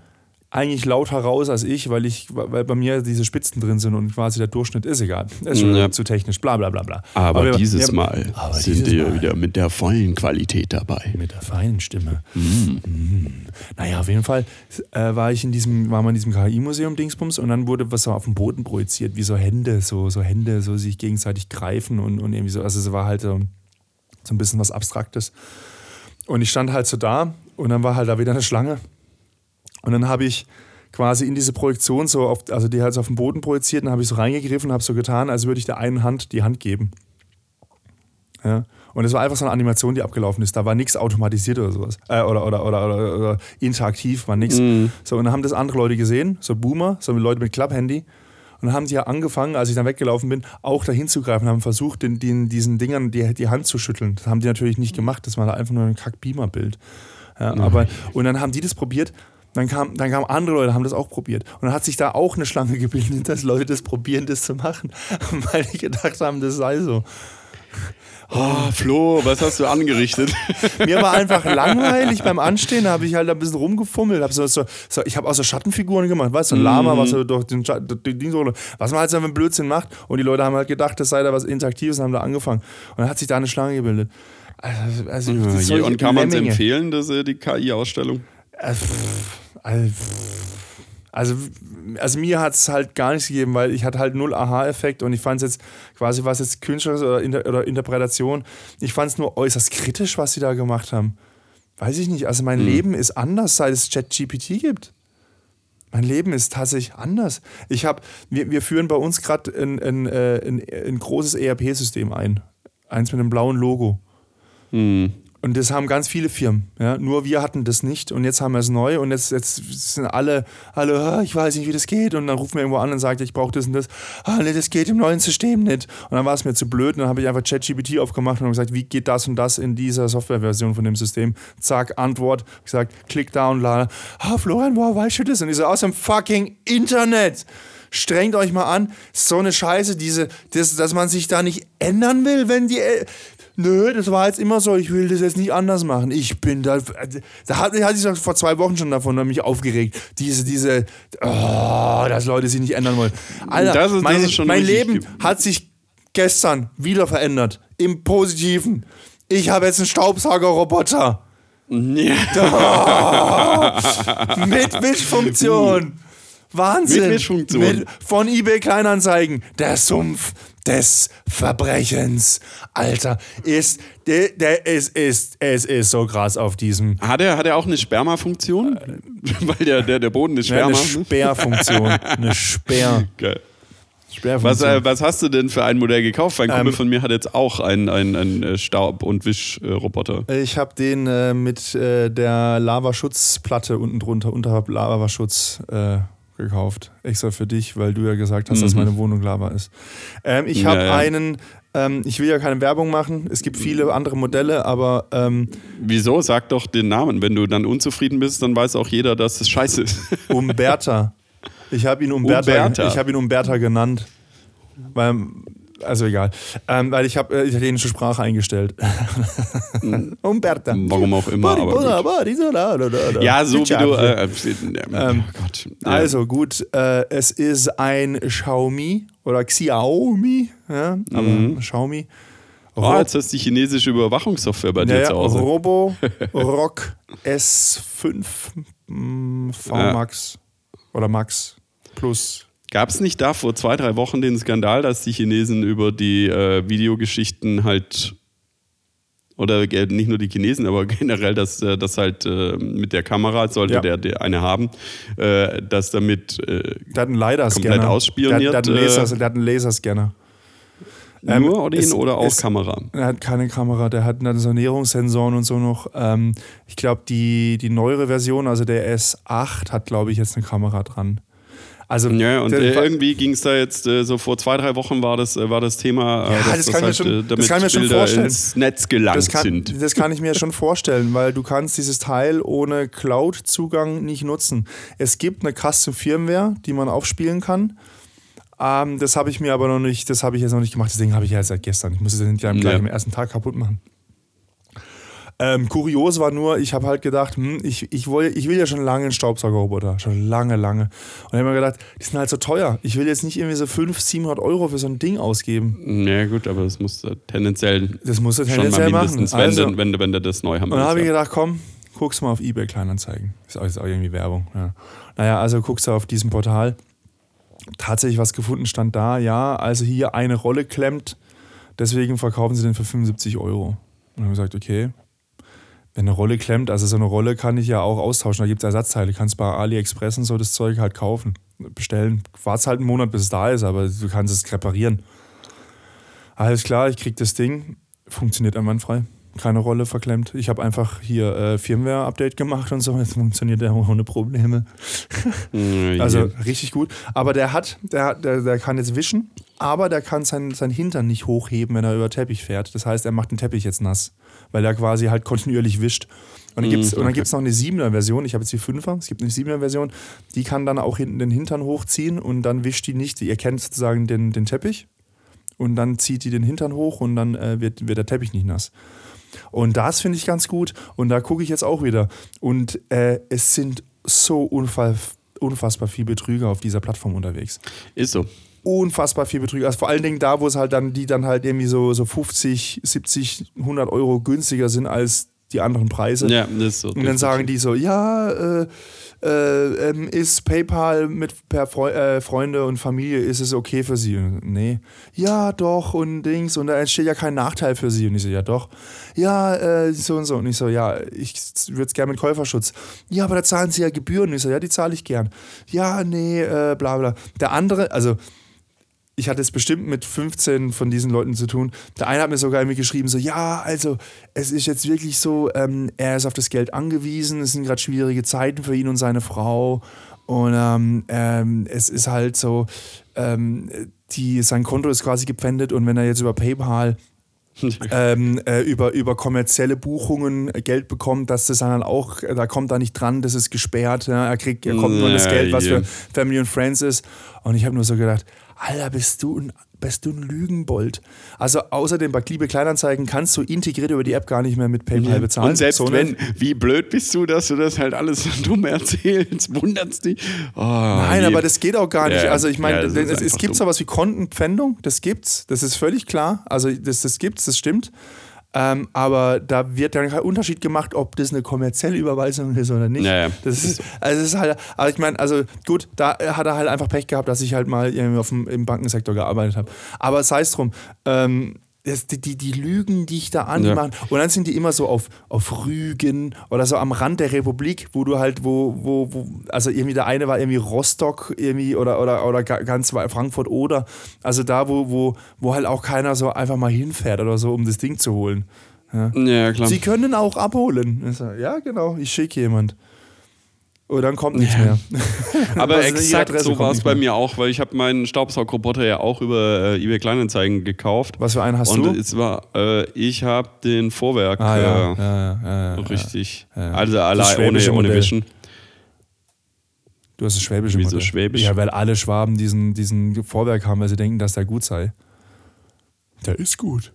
eigentlich lauter raus als ich, weil ich, weil bei mir diese Spitzen drin sind und quasi der Durchschnitt ist egal. Ist schon ja. zu technisch, bla bla bla bla. Aber, aber dieses wir, Mal aber sind wir wieder mit der vollen Qualität dabei. Mit der feinen Stimme. Mm. Mm. Naja, auf jeden Fall äh, war ich in diesem, war man in diesem KI-Museum Dingsbums und dann wurde was so auf dem Boden projiziert, wie so Hände, so, so Hände, so sich gegenseitig greifen und, und irgendwie so. Also es war halt so, so ein bisschen was Abstraktes. Und ich stand halt so da und dann war halt da wieder eine Schlange und dann habe ich quasi in diese Projektion so, auf, also die hat so auf den Boden projiziert, dann habe ich so reingegriffen und habe so getan, als würde ich der einen Hand die Hand geben. Ja. Und es war einfach so eine Animation, die abgelaufen ist. Da war nichts automatisiert oder sowas. Äh, oder, oder, oder, oder, oder interaktiv, war nichts. Mm. So, und dann haben das andere Leute gesehen, so Boomer, so Leute mit Club-Handy. Und dann haben sie ja angefangen, als ich dann weggelaufen bin, auch dahin zu greifen, haben versucht, den, den, diesen Dingern die, die Hand zu schütteln. Das haben die natürlich nicht gemacht, das war einfach nur ein Kack-Beamer-Bild. Ja, aber, und dann haben die das probiert dann, kam, dann kamen andere Leute, haben das auch probiert. Und dann hat sich da auch eine Schlange (laughs) gebildet, dass Leute das probieren, das zu machen, (laughs) weil die gedacht haben, das sei so. Oh, Flo, was hast du angerichtet? (laughs) Mir war einfach langweilig beim Anstehen, da habe ich halt ein bisschen rumgefummelt. Hab so, so, so, ich habe auch so Schattenfiguren gemacht, weißt du, so ein Lama, was so durch den, den Ding so, was man halt so einen Blödsinn macht. Und die Leute haben halt gedacht, das sei da was Interaktives und haben da angefangen. Und dann hat sich da eine Schlange gebildet. Also, also, ja, und kann man es empfehlen, dass, die KI-Ausstellung? Äh, also, also mir hat es halt gar nichts gegeben, weil ich hatte halt null Aha-Effekt und ich fand es jetzt quasi was jetzt Künstler oder, Inter oder Interpretation. Ich fand es nur äußerst kritisch, was sie da gemacht haben. Weiß ich nicht. Also mein hm. Leben ist anders, seit es ChatGPT gibt. Mein Leben ist tatsächlich anders. Ich habe, wir, wir führen bei uns gerade ein, ein, äh, ein, ein, großes ERP-System ein. Eins mit einem blauen Logo. Hm. Und das haben ganz viele Firmen. Ja? Nur wir hatten das nicht und jetzt haben wir es neu und jetzt, jetzt sind alle, alle, ah, ich weiß nicht, wie das geht. Und dann rufen wir irgendwo an und sagt, ich brauche das und das. Ah, nee, das geht im neuen System nicht. Und dann war es mir zu blöd und dann habe ich einfach ChatGPT aufgemacht und gesagt, wie geht das und das in dieser Softwareversion von dem System? Zack, Antwort. Ich gesagt, klick da und lade. Ah, Florian, wow, weißt du das? Und ich so, aus dem fucking Internet strengt euch mal an. So eine Scheiße, diese, das, dass man sich da nicht ändern will, wenn die, nö, das war jetzt immer so, ich will das jetzt nicht anders machen. Ich bin da, da hatte ich vor zwei Wochen schon davon mich aufgeregt. Diese, diese, oh, dass Leute sich nicht ändern wollen. Alter, das ist, mein, das mein Leben hat sich gestern wieder verändert. Im Positiven. Ich habe jetzt einen Staubsaugerroboter. Ja. (laughs) Oh, mit Wischfunktion. Wahnsinn. Mit Wischfunktion. Mit, von eBay Kleinanzeigen. Der Sumpf des Verbrechens. Alter, ist, der, der ist, ist, es ist so krass auf diesem. Hat er, hat er auch eine Sperma-Funktion? Äh, (laughs) Weil der, der, der Boden ist Sperma. Ja, eine Sperrfunktion. eine Sperr. (laughs) Geil. Was, äh, was, hast du denn für ein Modell gekauft? Ein Kumpel ähm, von mir hat jetzt auch einen, einen, einen äh, Staub- und Wischroboter. Ich habe den äh, mit äh, der Lavaschutzplatte unten drunter, unterhalb Lavaschutz äh, gekauft. Extra für dich, weil du ja gesagt hast, mhm. dass meine Wohnung Lava ist. Ähm, ich habe ja, ja. einen, ähm, ich will ja keine Werbung machen. Es gibt viele andere Modelle, aber. Ähm, Wieso? Sag doch den Namen. Wenn du dann unzufrieden bist, dann weiß auch jeder, dass es scheiße ist. (laughs) Umberta. Ich habe ihn Umberta, Umberta. Ich hab ihn Umberta genannt. Weil also egal. Ähm, weil ich habe äh, italienische Sprache eingestellt. (laughs) Umberta. Warum auch immer. Aber ja, so wie du. Äh, äh, ähm, oh Gott. Ja. Also gut, äh, es ist ein Xiaomi oder Xiaomi, ja, aber mhm. Xiaomi. Oh, jetzt hast du die chinesische Überwachungssoftware bei dir ja, zu Hause. Robo (laughs) Rock S5 mm, V Max oder Max Plus. Gab es nicht da vor zwei, drei Wochen den Skandal, dass die Chinesen über die äh, Videogeschichten halt oder äh, nicht nur die Chinesen, aber (laughs) generell, dass äh, das halt äh, mit der Kamera, sollte ja. der, der eine haben, äh, dass damit äh, der hat einen LiDAR komplett ausspioniert. Der, der, hat einen Laser, der hat einen Laserscanner. Ähm, Nur oder es, oder auch es, Kamera? Er hat keine Kamera, der hat Sanierungssensoren und so noch. Ähm, ich glaube, die, die neuere Version, also der S8, hat, glaube ich, jetzt eine Kamera dran. Also, ja, und äh, irgendwie ging es da jetzt, äh, so vor zwei, drei Wochen war das, äh, war das Thema, äh, ja, dass das, kann das halt, schon, damit das kann mir schon Bilder vorstellen. ins Netz gelangt das kann, sind. Das kann ich mir schon (laughs) vorstellen, weil du kannst dieses Teil ohne Cloud-Zugang nicht nutzen. Es gibt eine Custom-Firmware, die man aufspielen kann. Ähm, das habe ich mir aber noch nicht, das habe ich jetzt noch nicht gemacht. Deswegen habe ich ja seit gestern. Ich muss es nicht gleich ja. am ersten Tag kaputt machen. Ähm, kurios war nur, ich habe halt gedacht, hm, ich, ich, will, ich will ja schon lange einen Staubsaugerroboter. Schon lange, lange. Und habe mir gedacht, die sind halt so teuer. Ich will jetzt nicht irgendwie so 500, 700 Euro für so ein Ding ausgeben. Ja, gut, aber das musst du tendenziell. Das musst du tendenziell machen. Wenn, also, wenn, wenn, du das neu haben Und dann habe ich gedacht, komm, guckst mal auf eBay Kleinanzeigen. Ist auch, ist auch irgendwie Werbung. Ja. Naja, also guckst du auf diesem Portal. Tatsächlich was gefunden stand da, ja, also hier eine Rolle klemmt, deswegen verkaufen sie den für 75 Euro. Und dann habe ich gesagt, okay, wenn eine Rolle klemmt, also so eine Rolle kann ich ja auch austauschen. Da gibt es Ersatzteile. Du kannst bei AliExpress und so das Zeug halt kaufen, bestellen. Wart's halt einen Monat, bis es da ist, aber du kannst es reparieren. Alles klar, ich krieg das Ding. Funktioniert einwandfrei. keine Rolle verklemmt. Ich habe einfach hier äh, Firmware-Update gemacht und so. Jetzt funktioniert der ohne Probleme. also richtig gut. Aber der hat, der, der, der kann jetzt wischen, aber der kann sein, sein Hintern nicht hochheben, wenn er über Teppich fährt. Das heißt, er macht den Teppich jetzt nass, weil er quasi halt kontinuierlich wischt. Und dann gibt es okay. noch eine 7er-Version. Ich habe jetzt die 5er. Es gibt eine 7er-Version. Die kann dann auch hinten den Hintern hochziehen und dann wischt die nicht. Ihr kennt sozusagen den, den Teppich. Und dann zieht die den Hintern hoch und dann äh, wird, wird der Teppich nicht nass. Und das finde ich ganz gut. Und da gucke ich jetzt auch wieder. Und äh, es sind so unfassbar viele Betrüger auf dieser Plattform unterwegs. Ist so unfassbar viel Betrüger. Also vor allen Dingen da, wo es halt dann, die dann halt irgendwie so, so 50, 70, 100 Euro günstiger sind als die anderen Preise. Ja, das ist so. Und dann sagen die so, ja, äh, äh, ähm, ist PayPal mit per Fre äh, Freunde und Familie, ist es okay für sie? nee. Ja, doch und Dings und da entsteht ja kein Nachteil für sie. Und ich so, ja doch. Ja, äh, so und so. Und ich so, ja, ich würde es gerne mit Käuferschutz. Ja, aber da zahlen sie ja Gebühren. Und ich so, ja, die zahle ich gern. Ja, nee, äh, bla bla. Der andere, also ich hatte es bestimmt mit 15 von diesen Leuten zu tun. Der eine hat mir sogar irgendwie geschrieben, so, ja, also es ist jetzt wirklich so, ähm, er ist auf das Geld angewiesen, es sind gerade schwierige Zeiten für ihn und seine Frau. Und ähm, ähm, es ist halt so, ähm, die, sein Konto ist quasi gepfändet und wenn er jetzt über PayPal (laughs) ähm, äh, über, über kommerzielle Buchungen Geld bekommt, dass das dann auch, da kommt er nicht dran, das ist gesperrt. Ja? Er, kriegt, er kommt nur das Geld, was für Family and Friends ist. Und ich habe nur so gedacht, Alter, bist du ein, bist du ein Lügenbold. Also außerdem bei Liebe Kleinanzeigen kannst du integriert über die App gar nicht mehr mit PayPal bezahlen. Und selbst so wenn, wie blöd bist du, dass du das halt alles (laughs) dumm erzählst, wundert's dich. Oh, Nein, je. aber das geht auch gar nicht. Ja, also ich meine, ja, es, es gibt sowas wie Kontenpfändung, das gibt's, das ist völlig klar. Also das, das gibt's, das stimmt. Ähm, aber da wird dann kein Unterschied gemacht, ob das eine kommerzielle Überweisung ist oder nicht. Ja, ja. Das ist, also das ist halt, aber ich meine, also gut, da hat er halt einfach Pech gehabt, dass ich halt mal auf dem, im Bankensektor gearbeitet habe. Aber sei es drum, ähm, das, die, die, die Lügen, die ich da an, ja. Und dann sind die immer so auf, auf Rügen oder so am Rand der Republik, wo du halt, wo, wo, wo, also irgendwie der eine war irgendwie Rostock irgendwie oder, oder, oder ganz Frankfurt oder, also da, wo, wo, wo halt auch keiner so einfach mal hinfährt oder so, um das Ding zu holen. Ja, ja klar. Sie können auch abholen. Ja, genau, ich schicke jemand. Und dann kommt nichts mehr. (laughs) Aber exakt so war es bei mir auch, weil ich habe meinen Staubsaugroboter ja auch über äh, eBay Kleinanzeigen gekauft. Was für einen hast und du? Und es war, äh, ich habe den Vorwerk ah, ja. Äh, ja, ja, richtig. Also allein ohne, ohne Wischen. Du hast das schwäbische Wieso Modell. schwäbisch? Ja, weil alle Schwaben diesen, diesen Vorwerk haben, weil sie denken, dass der gut sei. Der ist gut.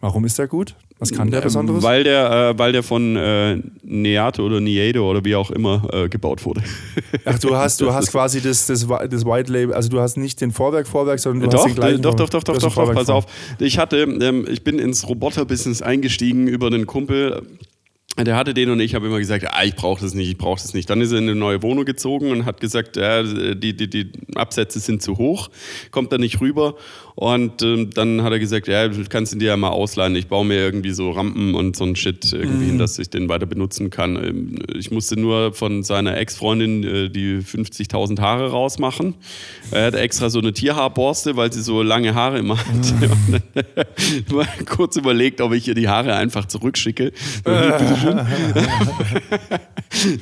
Warum ist der gut? Was kann der ähm, Besonderes? Weil der, äh, weil der von äh, Neato oder Niedo oder wie auch immer äh, gebaut wurde. (laughs) Ach, du hast, du hast quasi das, das, das White Label, also du hast nicht den Vorwerk Vorwerk, sondern du doch, hast den gleichen Doch, doch, doch, doch, doch, doch, pass auf. Ich hatte, ähm, ich bin ins Roboter-Business eingestiegen über einen Kumpel, der hatte den und ich habe immer gesagt, ah, ich brauche das nicht, ich brauche das nicht. Dann ist er in eine neue Wohnung gezogen und hat gesagt, ja, die, die, die Absätze sind zu hoch, kommt da nicht rüber. Und ähm, dann hat er gesagt, ja, du kannst ihn dir ja mal ausleihen. Ich baue mir irgendwie so Rampen und so ein Shit irgendwie mhm. hin, dass ich den weiter benutzen kann. Ähm, ich musste nur von seiner Ex-Freundin äh, die 50.000 Haare rausmachen. Er hat extra so eine Tierhaarborste, weil sie so lange Haare immer hat. Mhm. mal kurz überlegt, ob ich ihr die Haare einfach zurückschicke. (laughs)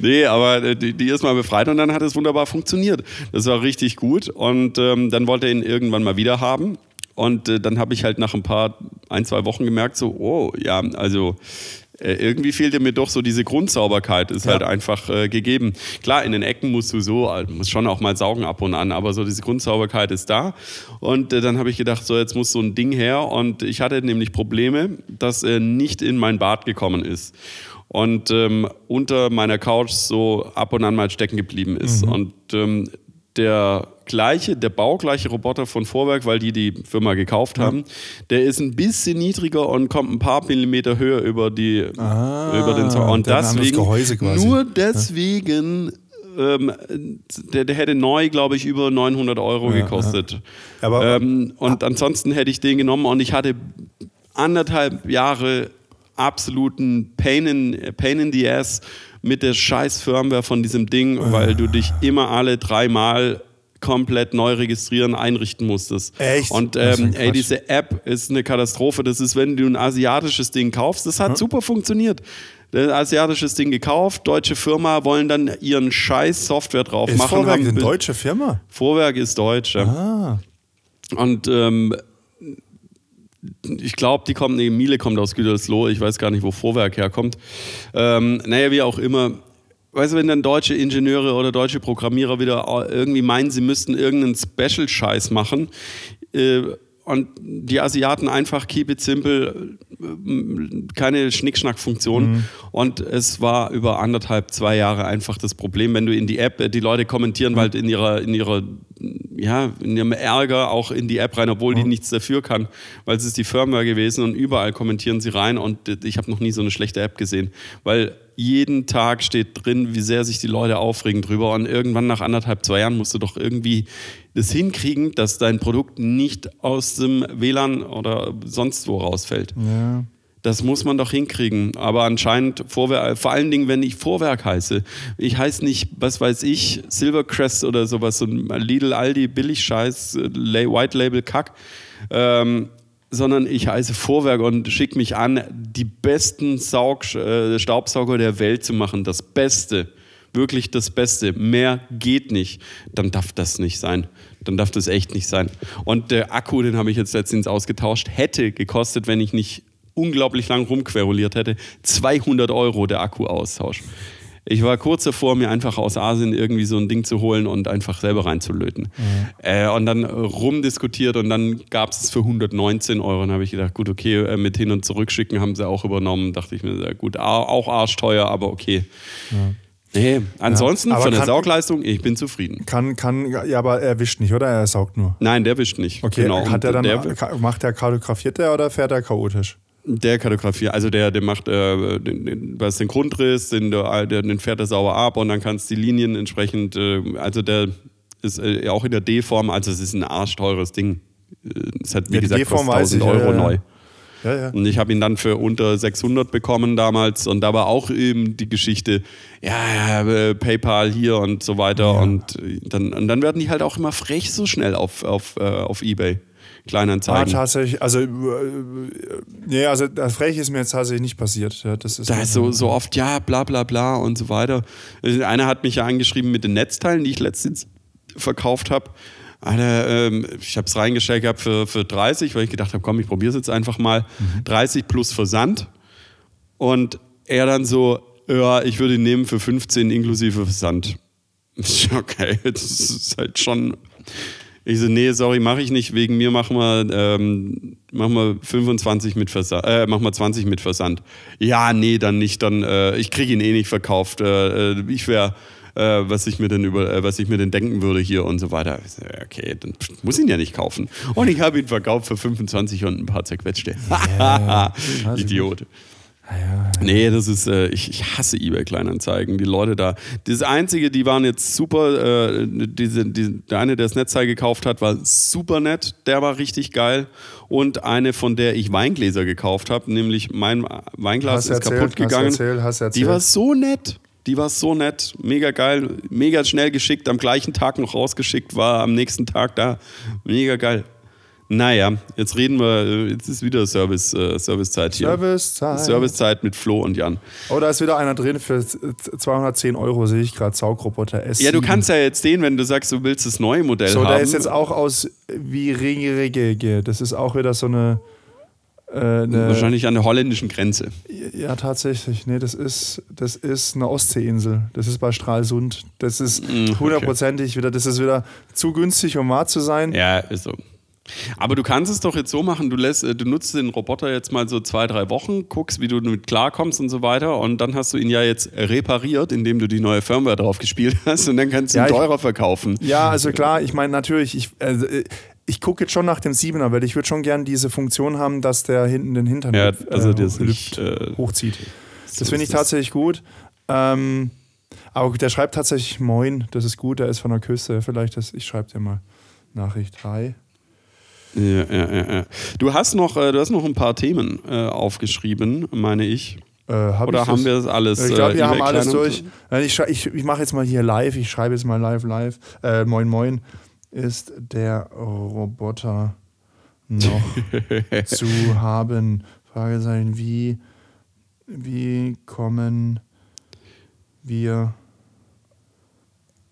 nee, aber äh, die, die ist mal befreit und dann hat es wunderbar funktioniert. Das war richtig gut und ähm, dann wollte er ihn irgendwann mal wieder haben. Und äh, dann habe ich halt nach ein paar, ein, zwei Wochen gemerkt, so, oh, ja, also äh, irgendwie fehlte mir doch so diese Grundsauberkeit, ist ja. halt einfach äh, gegeben. Klar, in den Ecken musst du so, also musst schon auch mal saugen ab und an, aber so diese Grundsauberkeit ist da. Und äh, dann habe ich gedacht, so jetzt muss so ein Ding her. Und ich hatte nämlich Probleme, dass er nicht in mein Bad gekommen ist und ähm, unter meiner Couch so ab und an mal stecken geblieben ist. Mhm. Und ähm, der gleiche, der baugleiche Roboter von Vorwerk, weil die die Firma gekauft haben, der ist ein bisschen niedriger und kommt ein paar Millimeter höher über die ah, über den Zaun. Und deswegen nur deswegen ähm, der, der, hätte neu, glaube ich, über 900 Euro ja, gekostet. Ja. Ähm, und ansonsten hätte ich den genommen und ich hatte anderthalb Jahre absoluten Pain in, Pain in the Ass mit der scheiß Firmware von diesem Ding, weil du dich immer alle drei Mal komplett neu registrieren, einrichten musstest. Echt? Und ist ähm, ey, diese App ist eine Katastrophe. Das ist, wenn du ein asiatisches Ding kaufst, das hat super funktioniert. Ein asiatisches Ding gekauft, deutsche Firma, wollen dann ihren scheiß Software drauf Ist machen. Vorwerk haben- eine deutsche Firma? Vorwerk ist deutsch. Ah. Und ähm, ich glaube, die kommt, nee, Miele kommt aus Gütersloh, ich weiß gar nicht, wo Vorwerk herkommt. Ähm, naja, wie auch immer. Weißt du, wenn dann deutsche Ingenieure oder deutsche Programmierer wieder irgendwie meinen, sie müssten irgendeinen Special-Scheiß machen äh, und die Asiaten einfach keep it simple, äh, keine Schnickschnack-Funktion. Und es war über anderthalb, zwei Jahre einfach das Problem, wenn du in die App, äh, die Leute kommentieren halt in ihrer, in ihrer, ja, in ihrem Ärger auch in die App rein, obwohl die nichts dafür kann, weil es ist die Firmware gewesen und überall kommentieren sie rein und äh, ich habe noch nie so eine schlechte App gesehen, weil jeden Tag steht drin, wie sehr sich die Leute aufregen drüber und irgendwann nach anderthalb, zwei Jahren musst du doch irgendwie das hinkriegen, dass dein Produkt nicht aus dem WLAN oder sonst wo rausfällt. Ja. Das muss man doch hinkriegen. Aber anscheinend, Vorwerk, vor allen Dingen, wenn ich Vorwerk heiße. Ich heiße nicht, was weiß ich, Silvercrest oder sowas, so ein Lidl, Aldi, Billigscheiß, äh, White Label Kack. Ähm, sondern ich heiße Vorwerk und schicke mich an, die besten Saug äh, Staubsauger der Welt zu machen. Das Beste. Wirklich das Beste. Mehr geht nicht. Dann darf das nicht sein. Dann darf das echt nicht sein. Und der Akku, den habe ich jetzt letztens ausgetauscht, hätte gekostet, wenn ich nicht unglaublich lang rumqueruliert hätte, 200 Euro der Akku-Austausch. Ich war kurz davor, mir einfach aus Asien irgendwie so ein Ding zu holen und einfach selber reinzulöten. Äh, und dann rumdiskutiert und dann gab es es für 119 Euro. Und habe ich gedacht, gut, okay, äh, mit hin und zurückschicken haben sie auch übernommen. Dachte ich mir, sehr gut, au- auch arschteuer, aber okay. Nee, ansonsten Aber von der kann- Saugleistung, ich bin zufrieden. Kann, kann, ja, aber er wischt nicht, oder? Er saugt nur. Nein, der wischt nicht. Okay, genau. hat er dann, der, macht er kartografiert der oder fährt er chaotisch? Der Kartografie, also der, der macht äh, den, den, was den Grundriss, den, der, der- den fährt er sauber ab und dann kannst du die Linien entsprechend, äh, also der ist äh, auch in der D-Form, also es ist ein arschteures Ding. Äh, Es hat wie Ja, gesagt D-Form kostet weiß 1000 ich, Euro ja, neu. Ja, ja. Und ich habe ihn dann für unter 600 bekommen damals und da war auch eben die Geschichte, ja, ja äh, PayPal hier und so weiter und äh, dann, und dann werden die halt auch immer frech so schnell auf, auf, auf Ebay. Kleinanzeigen. tatsächlich, also, äh, nee, also das Frech ist mir jetzt tatsächlich nicht passiert. Ja, das ist Da ist so, so oft, ja, bla bla bla und so weiter. Einer hat mich ja angeschrieben mit den Netzteilen, die ich letztens verkauft habe. Alter, ähm, ich habe es reingesteckt gehabt für, für 30, weil ich gedacht habe, komm, ich probiere es jetzt einfach mal. 30 plus Versand. Und er dann so, ja, ich würde ihn nehmen für 15 inklusive Versand. (laughs) Okay, das ist halt schon. Ich so, nee, sorry, mache ich nicht. Wegen mir machen wir, ähm, machen wir 25 mit Versand, äh, machen wir 20 mit Versand. Ja, nee, dann nicht. Dann, äh, ich kriege ihn eh nicht verkauft. Äh, äh, ich wäre, äh, was ich mir denn über, äh, was ich mir denn denken würde hier und so weiter. So, Okay, dann muss ich ihn ja nicht kaufen. Und ich habe ihn verkauft für 25 und ein paar zerquetschte. Also (laughs) Idiot. Ja, Nee, das ist, äh, ich, ich hasse eBay Kleinanzeigen. Die Leute da. Das Einzige, die waren jetzt super, äh, diese, die, der eine, der das Netzteil gekauft hat, war super nett, der war richtig geil. Und eine, von der ich Weingläser gekauft habe, nämlich mein Weinglas Hast ist erzählt, kaputt hast gegangen. erzählt, hast Die erzählt. war so nett. Die war so nett, mega geil, mega schnell geschickt, am gleichen Tag noch rausgeschickt, war am nächsten Tag da. Mega geil. Naja, jetzt reden wir, jetzt ist wieder Service, äh, Servicezeit hier. Servicezeit. Servicezeit mit Flo und Jan. Oh, da ist wieder einer drin für 210 Euro, sehe ich gerade. Saugroboter S. Ja, du kannst ja jetzt den, wenn du sagst, du willst das neue Modell So, haben. der ist jetzt auch aus wie Ringerege. Das ist auch wieder so eine. Äh, eine wahrscheinlich an der holländischen Grenze. ja, tatsächlich. Nee, das ist, das ist eine Ostseeinsel. Das ist bei Stralsund. Das ist Mm, okay. hundertprozentig wieder. Das ist wieder zu günstig, um wahr zu sein. Ja, ist so. Aber du kannst es doch jetzt so machen, du, lässt, äh, du nutzt den Roboter jetzt mal so zwei, drei Wochen, guckst, wie du damit klarkommst und so weiter und dann hast du ihn ja jetzt repariert, indem du die neue Firmware drauf gespielt (laughs) hast und dann kannst du ihn Ja, ich- teurer verkaufen. Ja, also klar, ich meine natürlich, ich, also, äh, ich gucke jetzt schon nach dem Siebener, weil ich würde schon gern diese Funktion haben, dass der hinten den Hintern Ja, also äh, das hüpft, nicht, äh, hochzieht. so Das finde ich tatsächlich gut. Ähm, aber der schreibt tatsächlich Moin, das ist gut, der ist von der Küste. Vielleicht, das, ich schreibe dir mal Nachricht. Hi. Ja, ja, ja, ja. Du hast noch, äh, du hast noch ein paar Themen äh, aufgeschrieben, meine ich. Äh, hab Oder ich haben das? wir das alles? Ich glaube, äh, wir haben alles durch. Ich, ich, ich mache jetzt mal hier live, ich schreibe jetzt mal live, live. Äh, moin, moin. ist der Roboter noch (laughs) zu haben? Fragezeichen, wie, wie kommen wir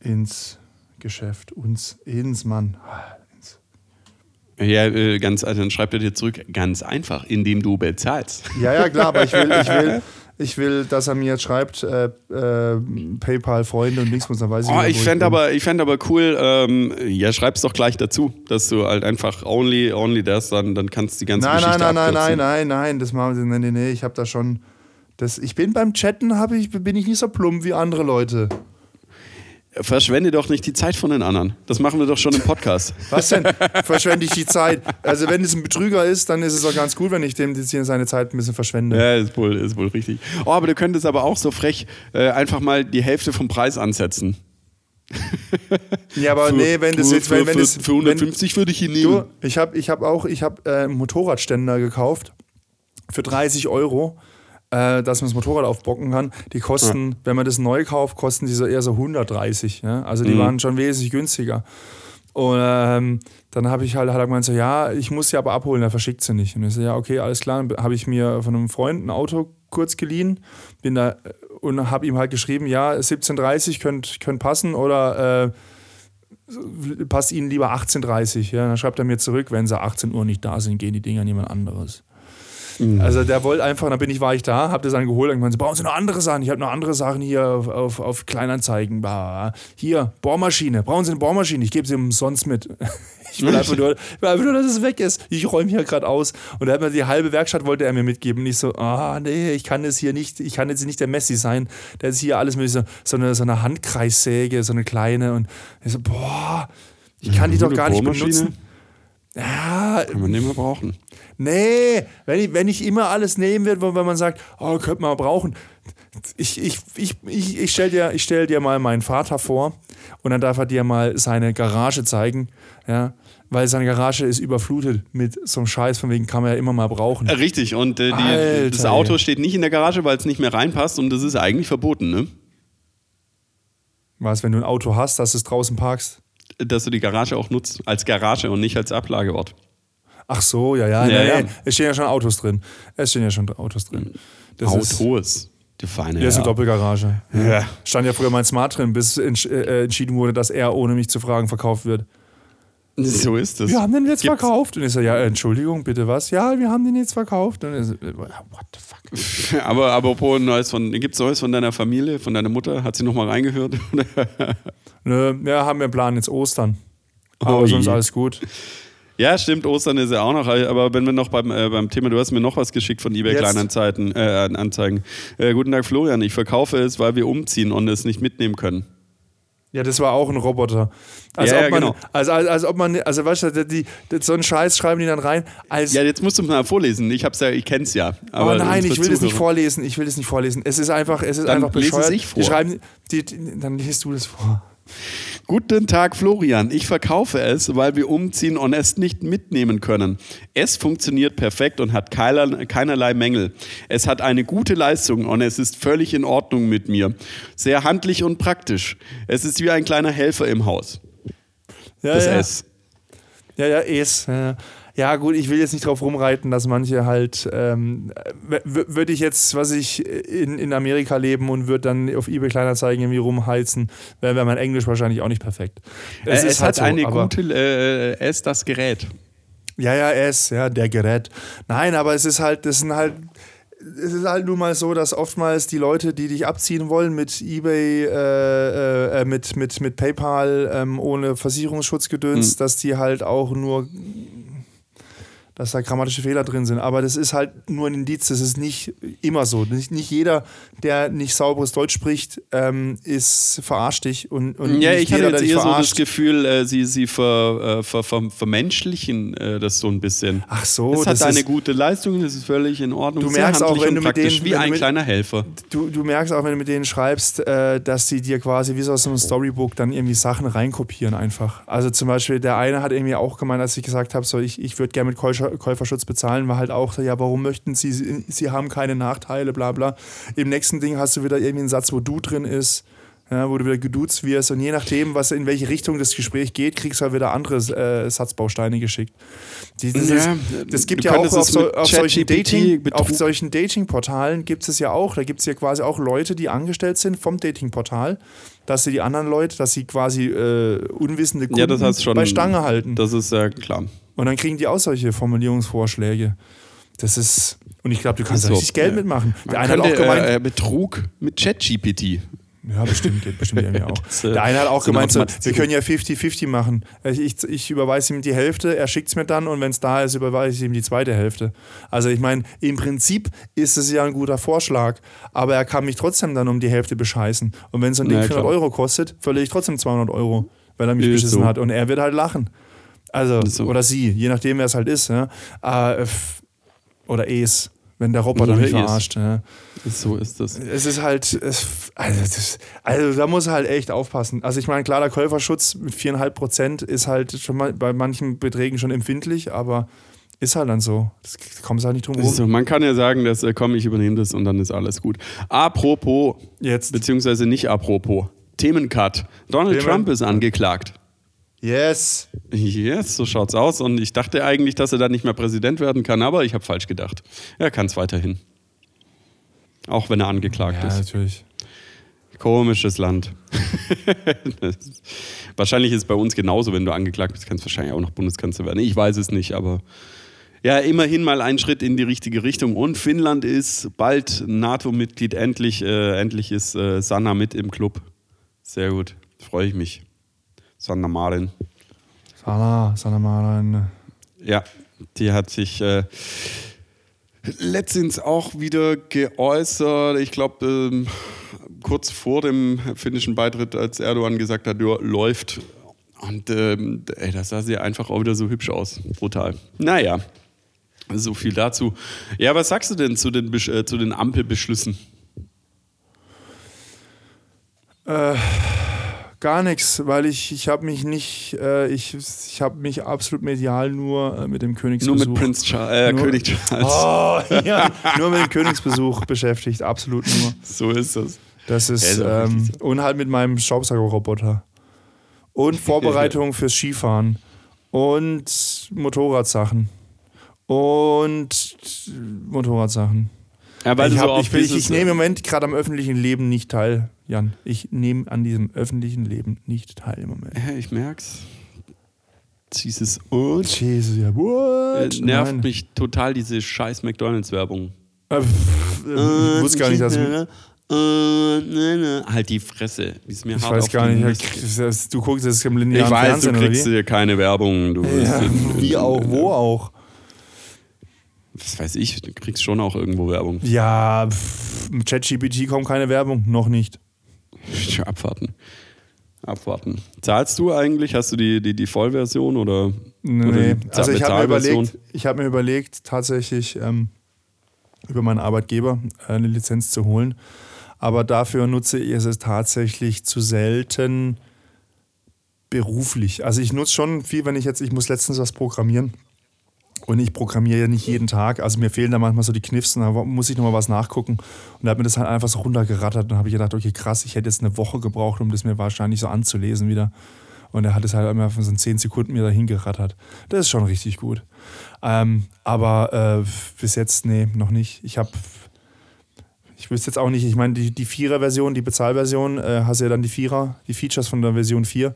ins Geschäft? Uns, ins Mann. Ja, äh, ganz, also dann schreibt er dir zurück, ganz einfach, indem du bezahlst. Ja, ja, klar, aber ich will, ich will, (laughs) ich will, dass er mir jetzt schreibt, äh, äh, PayPal-Freunde und nichts, dann weiß ich Oh, wieder, ich fände aber, ich fänd aber cool, ähm, ja, schreib's doch gleich dazu, dass du halt einfach only, only das, dann, dann kannst du die ganze Nein, nein, Geschichte nein, nein, nein, abkürzen. nein, nein, das machen sie, nee, nee, nee, ich habe da schon, das, ich bin beim Chatten, hab ich, bin ich nicht so plump wie andere Leute. Verschwende doch nicht die Zeit von den anderen. Das machen wir doch schon im Podcast. (laughs) Was denn? Verschwende ich die Zeit? Also wenn es ein Betrüger ist, dann ist es doch ganz gut, wenn ich dem jetzt hier seine Zeit ein bisschen verschwende. ja, ist wohl, ist wohl richtig. Oh, aber du könntest aber auch so frech äh, einfach mal die Hälfte vom Preis ansetzen. (laughs) Ja, aber nee, wenn das für, jetzt, wenn, wenn für, das, für 150 würde ich ihn nehmen. du, ich habe ich hab auch, ich habe äh, einen Motorradständer gekauft für 30 Euro, äh, dass man das Motorrad aufbocken kann. Die kosten, wenn man das neu kauft, kosten die so eher so 130. Ja? Also die Mhm. waren schon wesentlich günstiger. Und ähm, dann habe ich halt, hat er gemeint so, ja, ich muss sie aber abholen, er verschickt sie nicht. Und ich so, ja, okay, alles klar. Dann habe ich mir von einem Freund ein Auto kurz geliehen, bin da äh, und habe ihm halt geschrieben, ja, 17.30 könnt, könnt passen oder äh, passt Ihnen lieber 18.30 Ja, dann schreibt er mir zurück, wenn sie 18 Uhr nicht da sind, gehen die Dinger an jemand anderes. Also der wollte einfach, dann bin ich, war ich da, hab das dann geholt und gemeint, so, brauchen Sie noch andere Sachen? Ich habe noch andere Sachen hier auf, auf, auf Kleinanzeigen. Hier, Bohrmaschine. Brauchen Sie eine Bohrmaschine? Ich gebe sie umsonst mit. (laughs) Ich will einfach nur, ich will einfach nur dass es weg ist. Ich räume hier gerade aus. Und er hat mir die halbe Werkstatt wollte er mir mitgeben. Und ich so, ah, nee, ich kann das hier nicht, ich kann jetzt nicht der Messi sein. Der ist hier alles mit so, so, eine, so eine Handkreissäge, so eine kleine. Und ich so, boah, ich kann die doch gar nicht benutzen. Ja, Kann man nicht mehr brauchen. Nee, wenn ich, wenn ich immer alles nehmen würde, wenn man sagt, oh, könnte man brauchen. Ich, ich, ich, ich, ich stell dir, ich stell dir mal meinen Vater vor und dann darf er dir mal seine Garage zeigen, ja, weil seine Garage ist überflutet mit so einem Scheiß, von wegen kann man ja immer mal brauchen. Äh, Richtig, und äh, die, das Auto steht nicht in der Garage, weil es nicht mehr reinpasst und das ist eigentlich verboten, ne? Was, wenn du ein Auto hast, dass du es draußen parkst? Dass du die Garage auch nutzt als Garage und nicht als Ablageort. Ach so, ja, ja, Ja, ja. Es stehen ja schon Autos drin. Es stehen ja schon Autos drin. Das ist, Autos. Die feine ja, ist eine. Doppelgarage. Ja. Stand ja früher mein Smart drin, bis entsch äh, entschieden wurde, dass er ohne mich zu fragen verkauft wird. So ist es. Wir haben den jetzt Gibt's- verkauft. Und ich so, ja, Entschuldigung, bitte was? Ja, wir haben den jetzt verkauft. Und er so, äh, what the fuck? (laughs) Aber apropos Neues von, gibt's Neues von deiner Familie, von deiner Mutter? Hat sie nochmal reingehört? (laughs) Nö, ja, haben wir einen Plan jetzt Ostern. Aber Ui. sonst alles gut. ja, stimmt, Ostern ist ja auch noch, aber wenn wir noch beim, äh, beim Thema, du hast mir noch was geschickt von eBay? Kleinanzeigen. Äh, Anzeigen. Äh, guten Tag, Florian, ich verkaufe es, weil wir umziehen und es nicht mitnehmen können. Ja, das war auch ein Roboter. Als Ja, ob ja, man, genau. als, als, als ob man, also weißt du, die, die, so einen Scheiß schreiben die dann rein. Als, Ja, jetzt musst du mal vorlesen. Ich hab's ja, ich kenn's ja. Aber aber nein, unsere ich will das nicht vorlesen. Ich will das nicht vorlesen. Es ist einfach, es ist Dann einfach es bescheuert. ich vor. Die schreiben, die, die, dann liest du das vor. Guten Tag, Florian. Ich verkaufe es, weil wir umziehen und es nicht mitnehmen können. Es funktioniert perfekt und hat keinerlei Mängel. Es hat eine gute Leistung und es ist völlig in Ordnung mit mir. Sehr handlich und praktisch. Es ist wie ein kleiner Helfer im Haus. Ja, Das ja. S. Ja, ja, es. Ja. ja, gut, ich will jetzt nicht drauf rumreiten, dass manche halt, ähm, würde ich jetzt, was ich in, in Amerika leben und würde dann auf eBay Kleinanzeigen irgendwie rumheizen, wäre wär mein Englisch wahrscheinlich auch nicht perfekt. Es, es halt hat so, eine gute äh, S, das Gerät. Ja, ja, es, ja, der Gerät. Nein, aber es ist halt, das sind halt, es ist halt nun mal so, dass oftmals die Leute, die dich abziehen wollen mit eBay, äh, äh, mit, mit, mit PayPal, ähm, ohne Versicherungsschutzgedöns, Hm. dass die halt auch nur, dass da grammatische Fehler drin sind. Aber das ist halt nur ein Indiz, das ist nicht immer so. Nicht, nicht jeder, der nicht sauberes Deutsch spricht, ähm, ist verarscht dich. Und, und Ja, nicht ich hatte jetzt eher so das verarscht. Gefühl, äh, sie, sie ver, äh, ver, ver, vermenschlichen äh, das so ein bisschen. Ach so, es hat das eine ist- gute Leistung, das ist völlig in Ordnung. Du merkst auch, wenn du mit denen- wie ein mit- kleiner Helfer. Du, du merkst auch, wenn du mit denen schreibst, äh, dass sie dir quasi wie so aus einem Storybook dann irgendwie Sachen reinkopieren einfach. Also zum Beispiel, der eine hat irgendwie auch gemeint, als ich gesagt habe, so ich, ich würde gerne mit Käufer, Käuferschutz bezahlen, war halt auch, ja, warum möchten sie, sie, haben keine Nachteile, bla bla. Im nächsten Ding hast du wieder irgendwie einen Satz, wo du drin ist. ja, wo du wieder geduzt wirst und je nachdem, was in welche Richtung das Gespräch geht, kriegst du halt wieder andere äh, Satzbausteine geschickt. Die, das, ja, ist, das gibt ja auch auf, so, auf, solchen Dating, auf solchen Dating-Portalen gibt es ja auch, da gibt es ja quasi auch Leute, die angestellt sind vom Dating-Portal, dass sie die anderen Leute, dass sie quasi äh, unwissende Kunden ja, schon, bei Stange halten. Das ist ja klar. Und dann kriegen die auch solche Formulierungsvorschläge. Das ist, und ich glaube, du kannst da richtig Geld ja. mitmachen. Der eine hat auch gemeint. Äh, Betrug mit ChatGPT. Ja, bestimmt, geht bestimmt irgendwie auch. (laughs) Äh, der eine hat auch so gemeint, so, wir können ja 50-50 machen. Ich, ich überweise ihm die Hälfte, er schickt es mir dann und wenn es da ist, überweise ich ihm die zweite Hälfte. Also ich meine, im Prinzip ist es ja ein guter Vorschlag, aber er kann mich trotzdem dann um die Hälfte bescheißen. Und wenn so ein Ding ja, 400 Euro kostet, verliere ich trotzdem 200 Euro, weil er mich ist beschissen so. hat und er wird halt lachen. Also, so. oder sie, je nachdem, wer es halt ist. Ja. Äh, oder es wenn der Roboter mich verarscht. Ja. So ist das. Es ist halt, es, also, das, also, da muss er halt echt aufpassen. Also ich meine, klar, der Käuferschutz mit 4,5 Prozent ist halt schon mal bei manchen Beträgen schon empfindlich, aber ist halt dann so. Das kommt halt nicht drum herum. So, man kann ja sagen, dass, äh, komm, ich übernehme das und dann ist alles gut. Apropos, jetzt. beziehungsweise nicht apropos, Themencut. Donald Themen. Trump ist angeklagt. Yes. Yes, so schaut's aus. Und ich dachte eigentlich, dass er dann nicht mehr Präsident werden kann, aber ich habe falsch gedacht. Er kann es weiterhin. Auch wenn er angeklagt ja, ist. Ja, natürlich. Komisches Land. (laughs) wahrscheinlich ist es bei uns genauso, wenn du angeklagt bist, kannst du wahrscheinlich auch noch Bundeskanzler werden. Ich weiß es nicht, aber ja, immerhin mal ein Schritt in die richtige Richtung. Und Finnland ist bald NATO-Mitglied. Endlich, äh, endlich ist äh, Sanna mit im Club. Sehr gut, freue ich mich. Sanna Marin. Sanna, Sanna Marin. Ja, die hat sich äh, letztens auch wieder geäußert. Ich glaube, ähm, kurz vor dem finnischen Beitritt, als Erdogan gesagt hat, ja, läuft. Und ähm, ey, da sah sie einfach auch wieder so hübsch aus. Brutal. Naja, so viel dazu. Ja, was sagst du denn zu den, äh, zu den Ampelbeschlüssen? Äh Gar nichts, weil ich, ich habe mich nicht, äh, ich, ich habe mich absolut medial nur äh, mit dem Königsbesuch. Nur mit Prinz Charles, äh, nur, König Charles. Oh, (laughs) ja, nur mit dem Königsbesuch beschäftigt, absolut nur. So ist das. Das ist, ähm, und halt mit meinem Staubsaugerroboter. Und Vorbereitung fürs Skifahren. Und Motorradsachen. Und Motorradsachen. Ja, weil ich, hab, so ich, ich, ich nehme im Moment gerade am öffentlichen Leben nicht teil, Jan. Ich nehme an diesem öffentlichen Leben nicht teil im Moment. Ich merk's. Jesus und. Jesus, ja, what? Äh, nervt Nein. mich total diese scheiß McDonalds-Werbung. Äh, pff, äh, ich wusste gar nicht, dass. Äh, ne, ne. Halt die Fresse. Die ist mir ich weiß gar nicht. Du guckst das im linearen Ich weiß, Fernsehen, du kriegst dir keine Werbung. Du ja, (laughs) wie auch, wo auch was weiß ich, du kriegst schon auch irgendwo Werbung. Ja, mit ChatGPT kommt keine Werbung, noch nicht. (laughs) Abwarten. Abwarten. Zahlst du eigentlich? Hast du die, die, die Vollversion oder? Nee, oder also ich habe mir, überlegt, hab mir überlegt, tatsächlich ähm, über meinen Arbeitgeber eine Lizenz zu holen. Aber dafür nutze ich es tatsächlich zu selten beruflich. Also ich nutze schon viel, wenn ich jetzt, ich muss letztens was programmieren und ich programmiere ja nicht jeden Tag, also mir fehlen da manchmal so die Kniffs und da muss ich nochmal was nachgucken. Und da hat mir das halt einfach so runtergerattert und dann habe ich gedacht, okay, krass, ich hätte jetzt eine Woche gebraucht, um das mir wahrscheinlich so anzulesen wieder. Und er hat es halt immer von so 10 Sekunden mir dahin gerattert. Das ist schon richtig gut. Ähm, aber äh, bis jetzt, nee, noch nicht. Ich habe, ich wüsste jetzt auch nicht, ich meine, die, die Vierer-Version, die Bezahlversion, äh, hast ja dann die Vierer, die Features von der Version 4.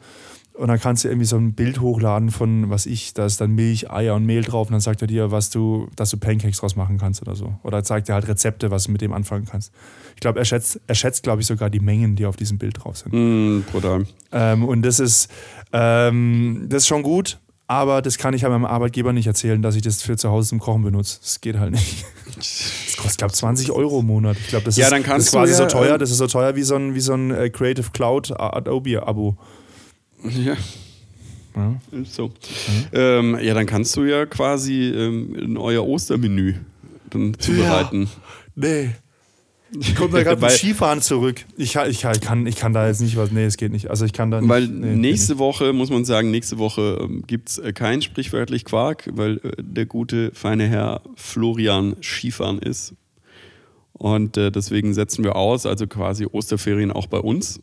Und dann kannst du irgendwie so ein Bild hochladen von, was ich, da ist dann Milch, Eier und Mehl drauf und dann sagt er dir, was du, dass du Pancakes draus machen kannst oder so. Oder zeigt dir halt Rezepte, was du mit dem anfangen kannst. Ich glaube, er schätzt, er schätzt, glaube ich, sogar die Mengen, die auf diesem Bild drauf sind. Mm, brutal. Ähm, und das ist, ähm, das ist schon gut, aber das kann ich halt meinem Arbeitgeber nicht erzählen, dass ich das für zu Hause zum Kochen benutze. Das geht halt nicht. Das kostet, glaube ich, 20 Euro im Monat. Ich glaube, das, ja, ist, dann kannst das ist quasi ja, so teuer. Das ist so teuer wie so ein, wie so ein äh, Creative Cloud Adobe-Abo. (laughs) Ja. Ja. So. Mhm. Ähm, ja, dann kannst du ja quasi ähm, euer Ostermenü dann zubereiten. Ja. Nee. Ich komme da (laughs) gerade mit Skifahren zurück. Ich, ich, ich, kann, ich kann da jetzt nicht was. Nee, es geht nicht. Also ich kann da nicht. Weil nee, nächste Woche, muss man sagen, nächste Woche ähm, gibt es äh, kein sprichwörtlich Quark, weil äh, der gute, feine Herr Florian Skifahren ist. Und äh, deswegen setzen wir aus, also quasi Osterferien auch bei uns.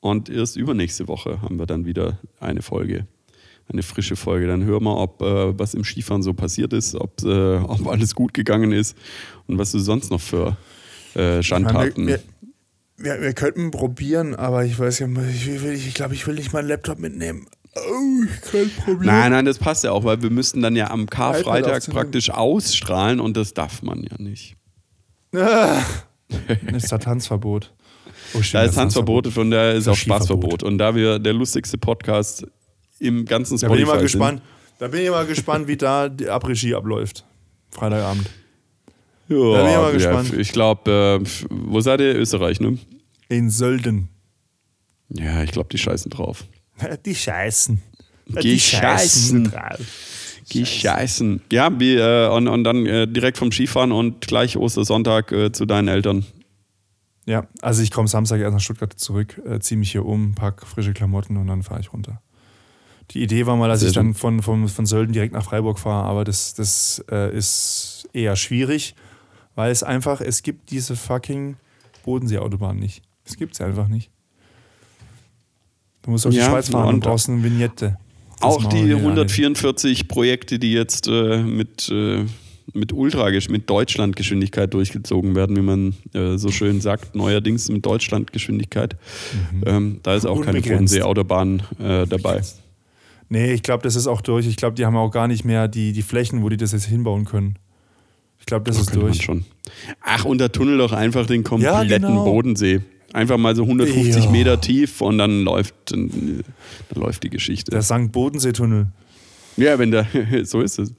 Und erst übernächste Woche haben wir dann wieder eine Folge, eine frische Folge. Dann hören wir, ob äh, was im Skifahren so passiert ist, ob, äh, ob alles gut gegangen ist und was du sonst noch für äh, Schandtaten. Wir, wir, wir, könnten probieren, aber ich weiß ja, ich, will, ich glaube, ich will nicht meinen Laptop mitnehmen. Oh, ich kann probieren. Nein, nein, das passt ja auch, weil wir müssten dann ja am Karfreitag praktisch ausstrahlen und das darf man ja nicht. Ah, (laughs) ist da Tanzverbot. Oh, stimmt, da ist Tanzverbot und da ist auch Spaßverbot. Und da wir der lustigste Podcast im ganzen Spotify da bin ich mal gespannt, Da bin ich mal gespannt, wie da die Après-Ski abläuft. Freitagabend. Ja, da bin ich mal gespannt. Ja, ich glaube, äh, wo seid ihr? Österreich, ne? In Sölden. Ja, ich glaube, die scheißen drauf. Die scheißen. Die scheißen. Die scheißen. Ja, wie, äh, und, und dann äh, direkt vom Skifahren und gleich Ostersonntag äh, zu deinen Eltern. Ja, also ich komme Samstag erst nach Stuttgart zurück, äh, ziehe mich hier um, pack frische Klamotten und dann fahre ich runter. Die Idee war mal, dass Sehr ich dann von, von, von Sölden direkt nach Freiburg fahre, aber das, das äh, ist eher schwierig, weil es einfach, es gibt diese fucking Bodensee-Autobahn nicht. Es gibt sie einfach nicht. Du musst auf die ja, Schweiz fahren und brauchst eine Vignette. Das auch die 144 Projekte, die jetzt äh, mit äh, mit Ultra, mit Deutschlandgeschwindigkeit durchgezogen werden, wie man äh, so schön sagt, neuerdings mit Deutschlandgeschwindigkeit. Mhm. Ähm, da ist auch keine Bodensee-Autobahn äh, dabei. Nee, ich glaube, das ist auch durch. Ich glaube, die haben auch gar nicht mehr die, die Flächen, wo die das jetzt hinbauen können. Ich glaube, das, das ist durch. Schon. Ach, und der Tunnel doch einfach den kompletten ja, genau. Bodensee. Einfach mal so 150 ja. Meter tief und dann läuft, dann, dann läuft die Geschichte. Der St. Bodensee-Tunnel. Ja, wenn der, (laughs) so ist es.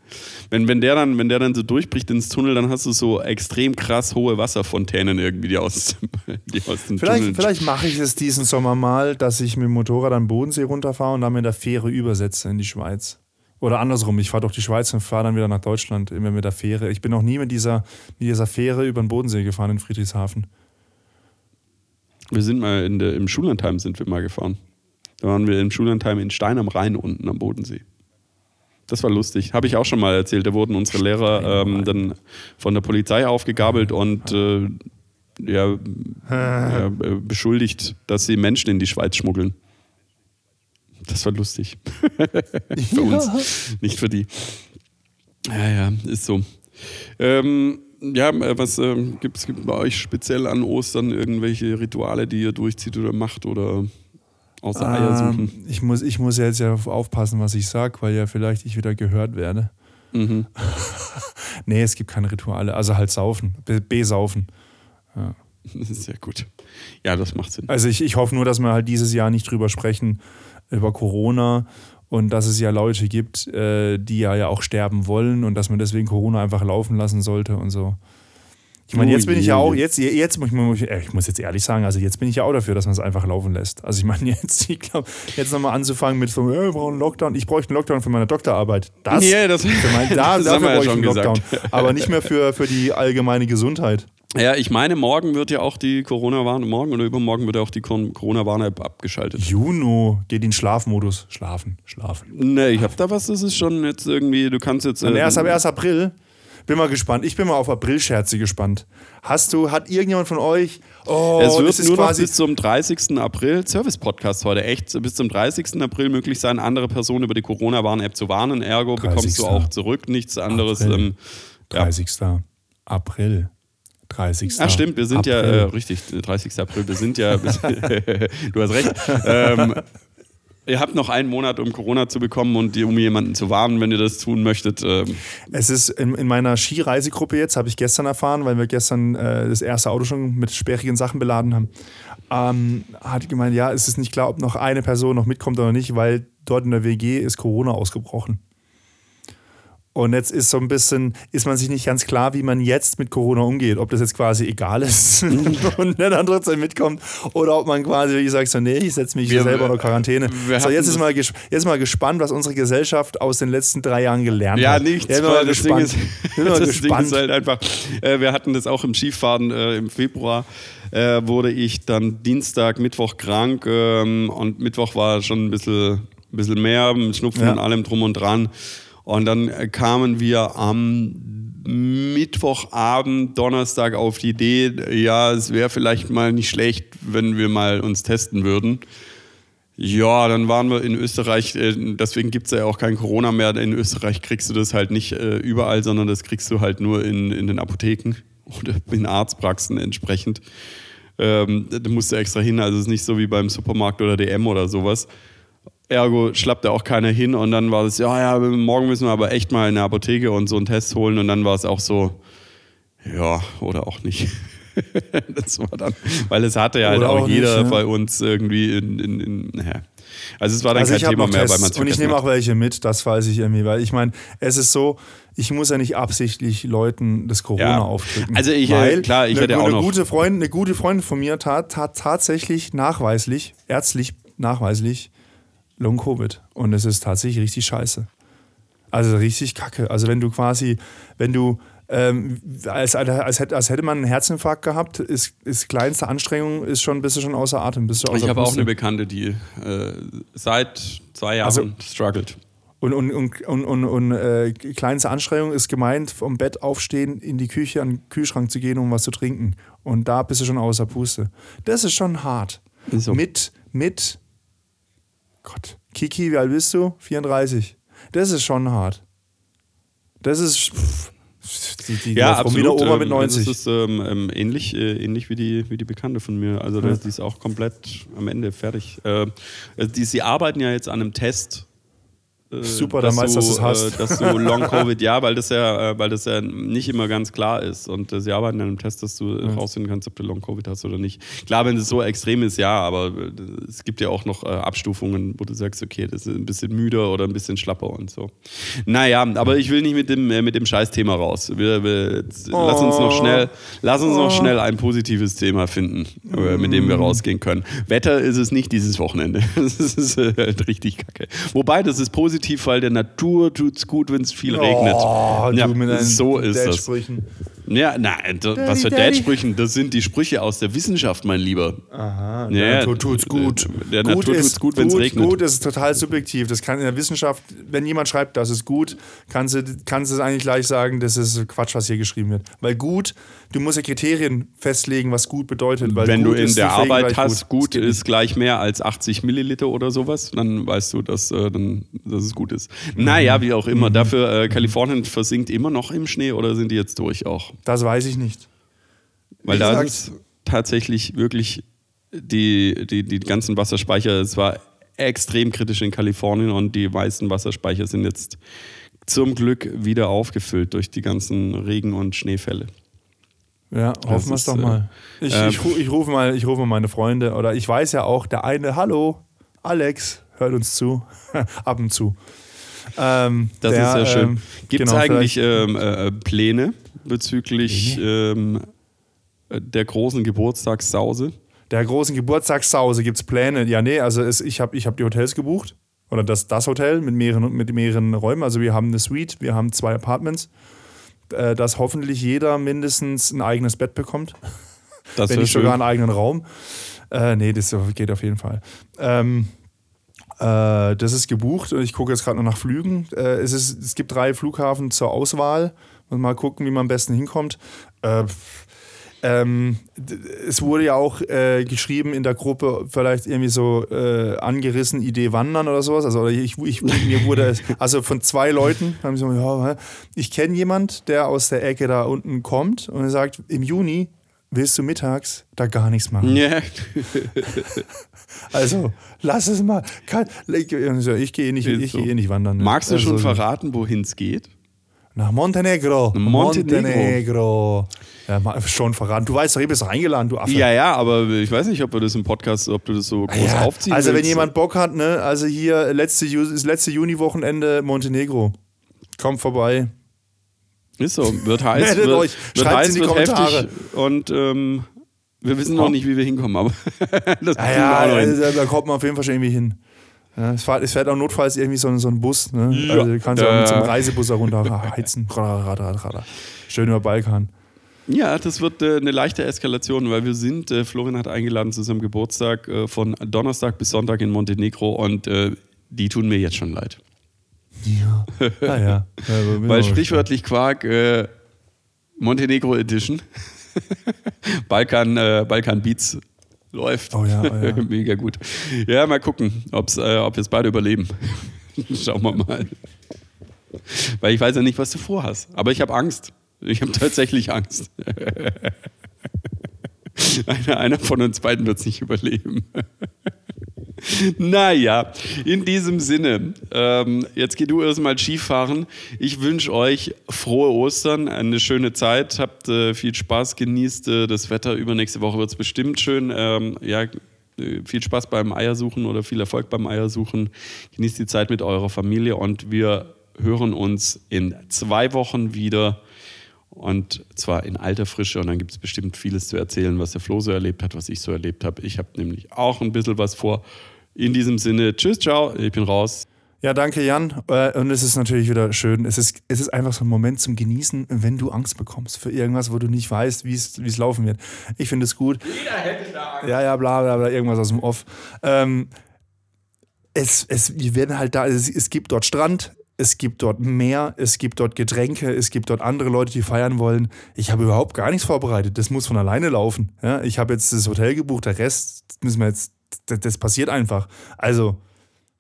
Wenn, wenn, der dann, wenn der dann so durchbricht ins Tunnel, dann hast du so extrem krass hohe Wasserfontänen irgendwie, die aus, (laughs) die aus dem vielleicht, Tunnel. Vielleicht mache ich es diesen Sommer mal, dass ich mit dem Motorrad am Bodensee runterfahre und dann mit der Fähre übersetze in die Schweiz. Oder andersrum, ich fahre durch die Schweiz und fahre dann wieder nach Deutschland, immer mit der Fähre. Ich bin noch nie mit dieser, mit dieser Fähre über den Bodensee gefahren in Friedrichshafen. Wir sind mal in der, im Schullandheim sind wir mal gefahren. Da waren wir im Schullandheim in Stein am Rhein unten am Bodensee. Das war lustig. Habe ich auch schon mal erzählt. Da wurden unsere Lehrer ähm, dann von der Polizei aufgegabelt und äh, ja, ja, äh, beschuldigt, dass sie Menschen in die Schweiz schmuggeln. Das war lustig. (laughs) für uns, nicht für die. Ja, ja, ist so. Ähm, ja, äh, was äh, gibt es bei euch speziell an Ostern irgendwelche Rituale, die ihr durchzieht oder macht oder Außer ähm, Eier suchen. Ich muss, ich muss jetzt ja aufpassen, was ich sage, weil ja vielleicht ich wieder gehört werde. Mhm. (laughs) nee, es gibt keine Rituale. Also halt saufen. Besaufen. Ja. (laughs) Sehr gut. Ja, das macht Sinn. Also ich, ich hoffe nur, dass wir halt dieses Jahr nicht drüber sprechen, über Corona und dass es ja Leute gibt, äh, die ja, ja auch sterben wollen und dass man deswegen Corona einfach laufen lassen sollte und so. Ich meine, jetzt bin ich ja auch, jetzt, jetzt muss ich, ich muss jetzt ehrlich sagen, also jetzt bin ich ja auch dafür, dass man es einfach laufen lässt. Also ich meine, (laughs) jetzt, ich glaube, jetzt nochmal anzufangen mit so, äh, wir brauchen einen Lockdown. Ich bräuchte einen Lockdown für meine Doktorarbeit. Das, yeah, das, mein, (laughs) da, das dafür brauche ich einen Lockdown. Aber nicht mehr für, für die allgemeine Gesundheit. Ja, ich meine, morgen wird ja auch die Corona-Warn, morgen oder übermorgen wird ja auch die Corona-Warn-App abgeschaltet. Juno, geht in Schlafmodus. Schlafen, schlafen. Nee, ich hab da was, das ist schon jetzt irgendwie, du kannst jetzt. Äh, erst ab 1. April bin mal gespannt. Ich bin mal auf Aprilscherze gespannt. Hast du, hat irgendjemand von euch. Oh, es wird nur noch bis zum 30. April, Service-Podcast heute, echt bis zum 30. April möglich sein, andere Personen über die Corona-Warn-App zu warnen. Ergo 30. bekommst du auch zurück nichts anderes. Ähm, 30. Ja. April. 30. Ach stimmt, wir sind April. ja, äh, richtig, 30. April, wir sind ja, (laughs) du hast recht. (laughs) Ähm, Ihr habt noch einen Monat, um Corona zu bekommen und um jemanden zu warnen, wenn ihr das tun möchtet. Ähm. Es ist in, in meiner Skireisegruppe jetzt, habe ich gestern erfahren, weil wir gestern äh, das erste Auto schon mit sperrigen Sachen beladen haben. Ähm, hat gemeint, ja, es ist nicht klar, ob noch eine Person noch mitkommt oder nicht, weil dort in der WG ist Corona ausgebrochen. Und jetzt ist so ein bisschen, ist man sich nicht ganz klar, wie man jetzt mit Corona umgeht. Ob das jetzt quasi egal ist und dann trotzdem mitkommt oder ob man quasi, wie gesagt, so, nee, ich setze mich wir, selber in Quarantäne. So, jetzt ist, mal, jetzt mal gespannt, was unsere Gesellschaft aus den letzten drei Jahren gelernt ja, hat. Ja, nichts. Weil das Ding ist, (laughs) das gespannt. Ding ist halt einfach, äh, wir hatten das auch im Skifahren äh, im Februar. Äh, wurde ich dann Dienstag, Mittwoch krank ähm, und Mittwoch war schon ein bisschen, ein bisschen mehr, mit Schnupfen ja. und allem drum und dran. Und dann kamen wir am Mittwochabend, Donnerstag auf die Idee, ja, es wäre vielleicht mal nicht schlecht, wenn wir mal uns testen würden. Ja, dann waren wir in Österreich, äh, deswegen gibt es ja auch kein Corona mehr. In Österreich kriegst du das halt nicht äh, überall, sondern das kriegst du halt nur in, in den Apotheken (laughs) oder in Arztpraxen entsprechend. Ähm, da musst du extra hin, also es ist nicht so wie beim Supermarkt oder DM oder sowas. Ergo schlappt da auch keiner hin und dann war es, ja, ja, morgen müssen wir aber echt mal in der Apotheke und so einen Test holen und dann war es auch so, ja, oder auch nicht. (laughs) das war dann, weil es hatte ja halt auch, auch jeder nicht, ja. bei uns irgendwie in, in, in naja. Also es war dann also kein Thema mehr, weil man Und ich nehme auch welche mit, das weiß ich irgendwie, weil ich meine, es ist so, ich muss ja nicht absichtlich Leuten das Corona ja. aufdrücken. Also ich, äh, weil klar, ich hätte auch eine noch... Gute Freundin, eine gute Freundin von mir tat, tat tatsächlich nachweislich, ärztlich nachweislich Long-Covid. Und es ist tatsächlich richtig scheiße. Also richtig kacke. Also wenn du quasi, wenn du ähm, als, als, hätte, als hätte man einen Herzinfarkt gehabt, ist, ist kleinste Anstrengung, ist schon, bist du schon außer Atem. Bist du außer ich habe auch eine Bekannte, die äh, seit zwei Jahren also, struggelt. Und, und, und, und, und, und äh, kleinste Anstrengung ist gemeint, vom Bett aufstehen, in die Küche, an den Kühlschrank zu gehen, um was zu trinken. Und da bist du schon außer Puste. Das ist schon hart. So. Mit, mit, Gott, Kiki, wie alt bist du? 34. Das ist schon hart. Das ist. Pff, die, die ja, absolut. Wieder Oma mit 90. Das ist ähm, ähm, ähnlich, äh, ähnlich wie, die, wie die Bekannte von mir. Also ja. die ist auch komplett am Ende fertig. Äh, die, sie arbeiten ja jetzt an einem Test äh, Super, dann weißt du, dass du hast. Äh, dass du Long Covid, ja, weil das ja, äh, weil das ja nicht immer ganz klar ist. Und sie arbeiten an einem Test, dass du mhm. rausfinden kannst, ob du Long Covid hast oder nicht. Klar, wenn es so extrem ist, ja, aber es gibt ja auch noch Abstufungen, wo du sagst, okay, das ist ein bisschen müder oder ein bisschen schlapper und so. Naja, aber ich will nicht mit dem, mit dem Scheißthema raus. Wir, wir, oh. Lass uns noch schnell, lass uns oh. noch schnell ein positives Thema finden, mit dem wir mhm. rausgehen können. Wetter ist es nicht dieses Wochenende. (laughs) Das ist halt richtig kacke. Wobei, das ist positiv positiv, weil der Natur tut es gut, wenn es viel oh, regnet. Ja, so ist das. Ja, nein, was für Dad-Sprüchen? Das sind die Sprüche aus der Wissenschaft, mein Lieber. Aha, der ja, Natur tut's gut. Der, der gut Natur tut's gut, wenn es regnet. Gut ist total subjektiv. Das kann in der Wissenschaft, wenn jemand schreibt, das ist gut, kannst du, kannst du eigentlich gleich sagen, das ist Quatsch, was hier geschrieben wird. Weil gut, du musst ja Kriterien festlegen, was gut bedeutet. wenn du in der Arbeit hast, gut, gut ist gleich mehr als 80 Milliliter oder sowas, dann weißt du, dass, äh, dann, dass es gut ist. Mhm. Naja, wie auch immer. Mhm. Dafür, äh, Kalifornien versinkt immer noch im Schnee oder sind die jetzt durch auch? Das weiß ich nicht. Weil Wie da ist tatsächlich wirklich die, die, die ganzen Wasserspeicher, es war extrem kritisch in Kalifornien und die meisten Wasserspeicher sind jetzt zum Glück wieder aufgefüllt durch die ganzen Regen- und Schneefälle. Ja, hoffen wir es doch mal. Ich, äh, ich, ich, rufe mal. ich rufe meine Freunde oder ich weiß ja auch, der eine, hallo, Alex, hört uns zu, (laughs) ab und zu. Ähm, das der, ist ja schön. Ähm, Gibt es genau, eigentlich ähm, äh, Pläne bezüglich ähm, der großen Geburtstagssause? Der großen Geburtstagssause gibt es Pläne. Ja, nee, also es, ich habe ich hab die Hotels gebucht. Oder das, das Hotel mit mehreren, mit mehreren Räumen. Also wir haben eine Suite, wir haben zwei Apartments, äh, dass hoffentlich jeder mindestens ein eigenes Bett bekommt. Das Wenn nicht sogar einen eigenen Raum. Äh, nee, das geht auf jeden Fall. Ähm, äh, das ist gebucht und ich gucke jetzt gerade noch nach Flügen. Äh, es, ist, es gibt drei Flughafen zur Auswahl. Muss mal gucken, wie man am besten hinkommt. Äh, ähm, es wurde ja auch äh, geschrieben in der Gruppe, vielleicht irgendwie so äh, angerissen, Idee wandern oder sowas. Also ich, ich, mir wurde es, (laughs) also von zwei Leuten, haben sie so, ja, ich kenne jemand, der aus der Ecke da unten kommt und er sagt, im Juni willst du mittags da gar nichts machen. Yeah. (laughs) also, lass es mal. Ich, ich gehe nicht, ich so. nicht wandern. Ne? Magst du also, schon verraten, wohin es geht? Nach Montenegro. Montenegro. Montenegro. Ja, schon verraten. Du weißt doch, ich bist eingeladen, du Affe. Ja, ja, aber ich weiß nicht, ob wir das im Podcast, ob du das so groß ja, aufziehen Also, willst. wenn jemand Bock hat, ne, also hier letzte, das letzte Juni-Wochenende Montenegro. Kommt vorbei. Ist so, wird heiß. wird, euch. wird heiß, wird Kommentare. heftig und ähm, wir wissen noch nicht, wie wir hinkommen, aber (laughs) das ja, ja, also, da kommt man auf jeden Fall schon irgendwie hin. Ja, es, fährt, es, fährt, auch notfalls irgendwie so, so ein Bus. Ne? Ja. Also du kannst ja auch mit so einem Reisebus darunter (laughs) heizen. Schön über Balkan. Ja, das wird äh, eine leichte Eskalation, weil wir sind, äh, Florian hat eingeladen zu seinem Geburtstag äh, von Donnerstag bis Sonntag in Montenegro und äh, die tun mir jetzt schon leid. Ja. Ah, ja. weil sprichwörtlich Quark, äh, Montenegro Edition. (laughs) Balkan, äh, Balkan Beats läuft. Oh ja, oh ja. (laughs) Mega gut. Ja, mal gucken, ob's, äh, ob wir es beide überleben. (laughs) Schauen wir mal. Weil ich weiß ja nicht, was du vorhast. Aber ich habe Angst. Ich habe tatsächlich Angst. einer, einer von uns beiden wird es nicht überleben. Naja, in diesem Sinne, ähm, jetzt geh du erstmal Skifahren. Ich wünsche euch frohe Ostern, eine schöne Zeit, habt äh, viel Spaß, genießt äh, das Wetter. Übernächste Woche wird es bestimmt schön. Ähm, ja, äh, viel Spaß beim Eiersuchen oder viel Erfolg beim Eiersuchen. Genießt die Zeit mit eurer Familie und wir hören uns in zwei Wochen wieder. Und zwar in alter Frische. Und dann gibt es bestimmt vieles zu erzählen, was der Flo so erlebt hat, was ich so erlebt habe. Ich habe nämlich auch ein bisschen was vor. In diesem Sinne, tschüss, ciao, ich bin raus. Ja, danke Jan. Äh, und es ist natürlich wieder schön. Es ist, es ist einfach so ein Moment zum Genießen, wenn du Angst bekommst für irgendwas, wo du nicht weißt, wie es laufen wird. Ich finde es gut. Jeder hätte da Angst. Ja, ja, bla, bla, bla, irgendwas aus dem Off. Ähm, es, es, wir werden halt da, es, es gibt dort Strand, es gibt dort Meer, es gibt dort Getränke, es gibt dort andere Leute, die feiern wollen. Ich habe überhaupt gar nichts vorbereitet. Das muss von alleine laufen. Ja, ich habe jetzt das Hotel gebucht, der Rest müssen wir jetzt, das, das passiert einfach. Also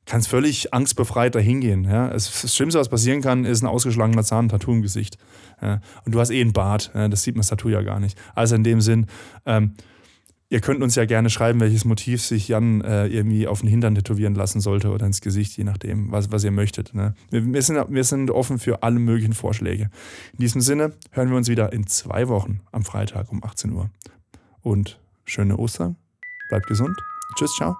kannst völlig angstbefreit dahin gehen. Ja. Das Schlimmste, was passieren kann, ist ein ausgeschlagener Zahn, ein Tattoo im Gesicht. Ja. Und du hast eh ein Bart, das sieht man das Tattoo ja gar nicht. Also in dem Sinn, ähm, Ihr könnt uns ja gerne schreiben, welches Motiv sich Jan äh, irgendwie auf den Hintern tätowieren lassen sollte oder ins Gesicht, je nachdem, was, was ihr möchtet. Ne? Wir, wir, sind, wir sind offen für alle möglichen Vorschläge. In diesem Sinne hören wir uns wieder in zwei Wochen am Freitag um 18 Uhr. Und schöne Ostern, bleibt gesund. Tschüss, ciao.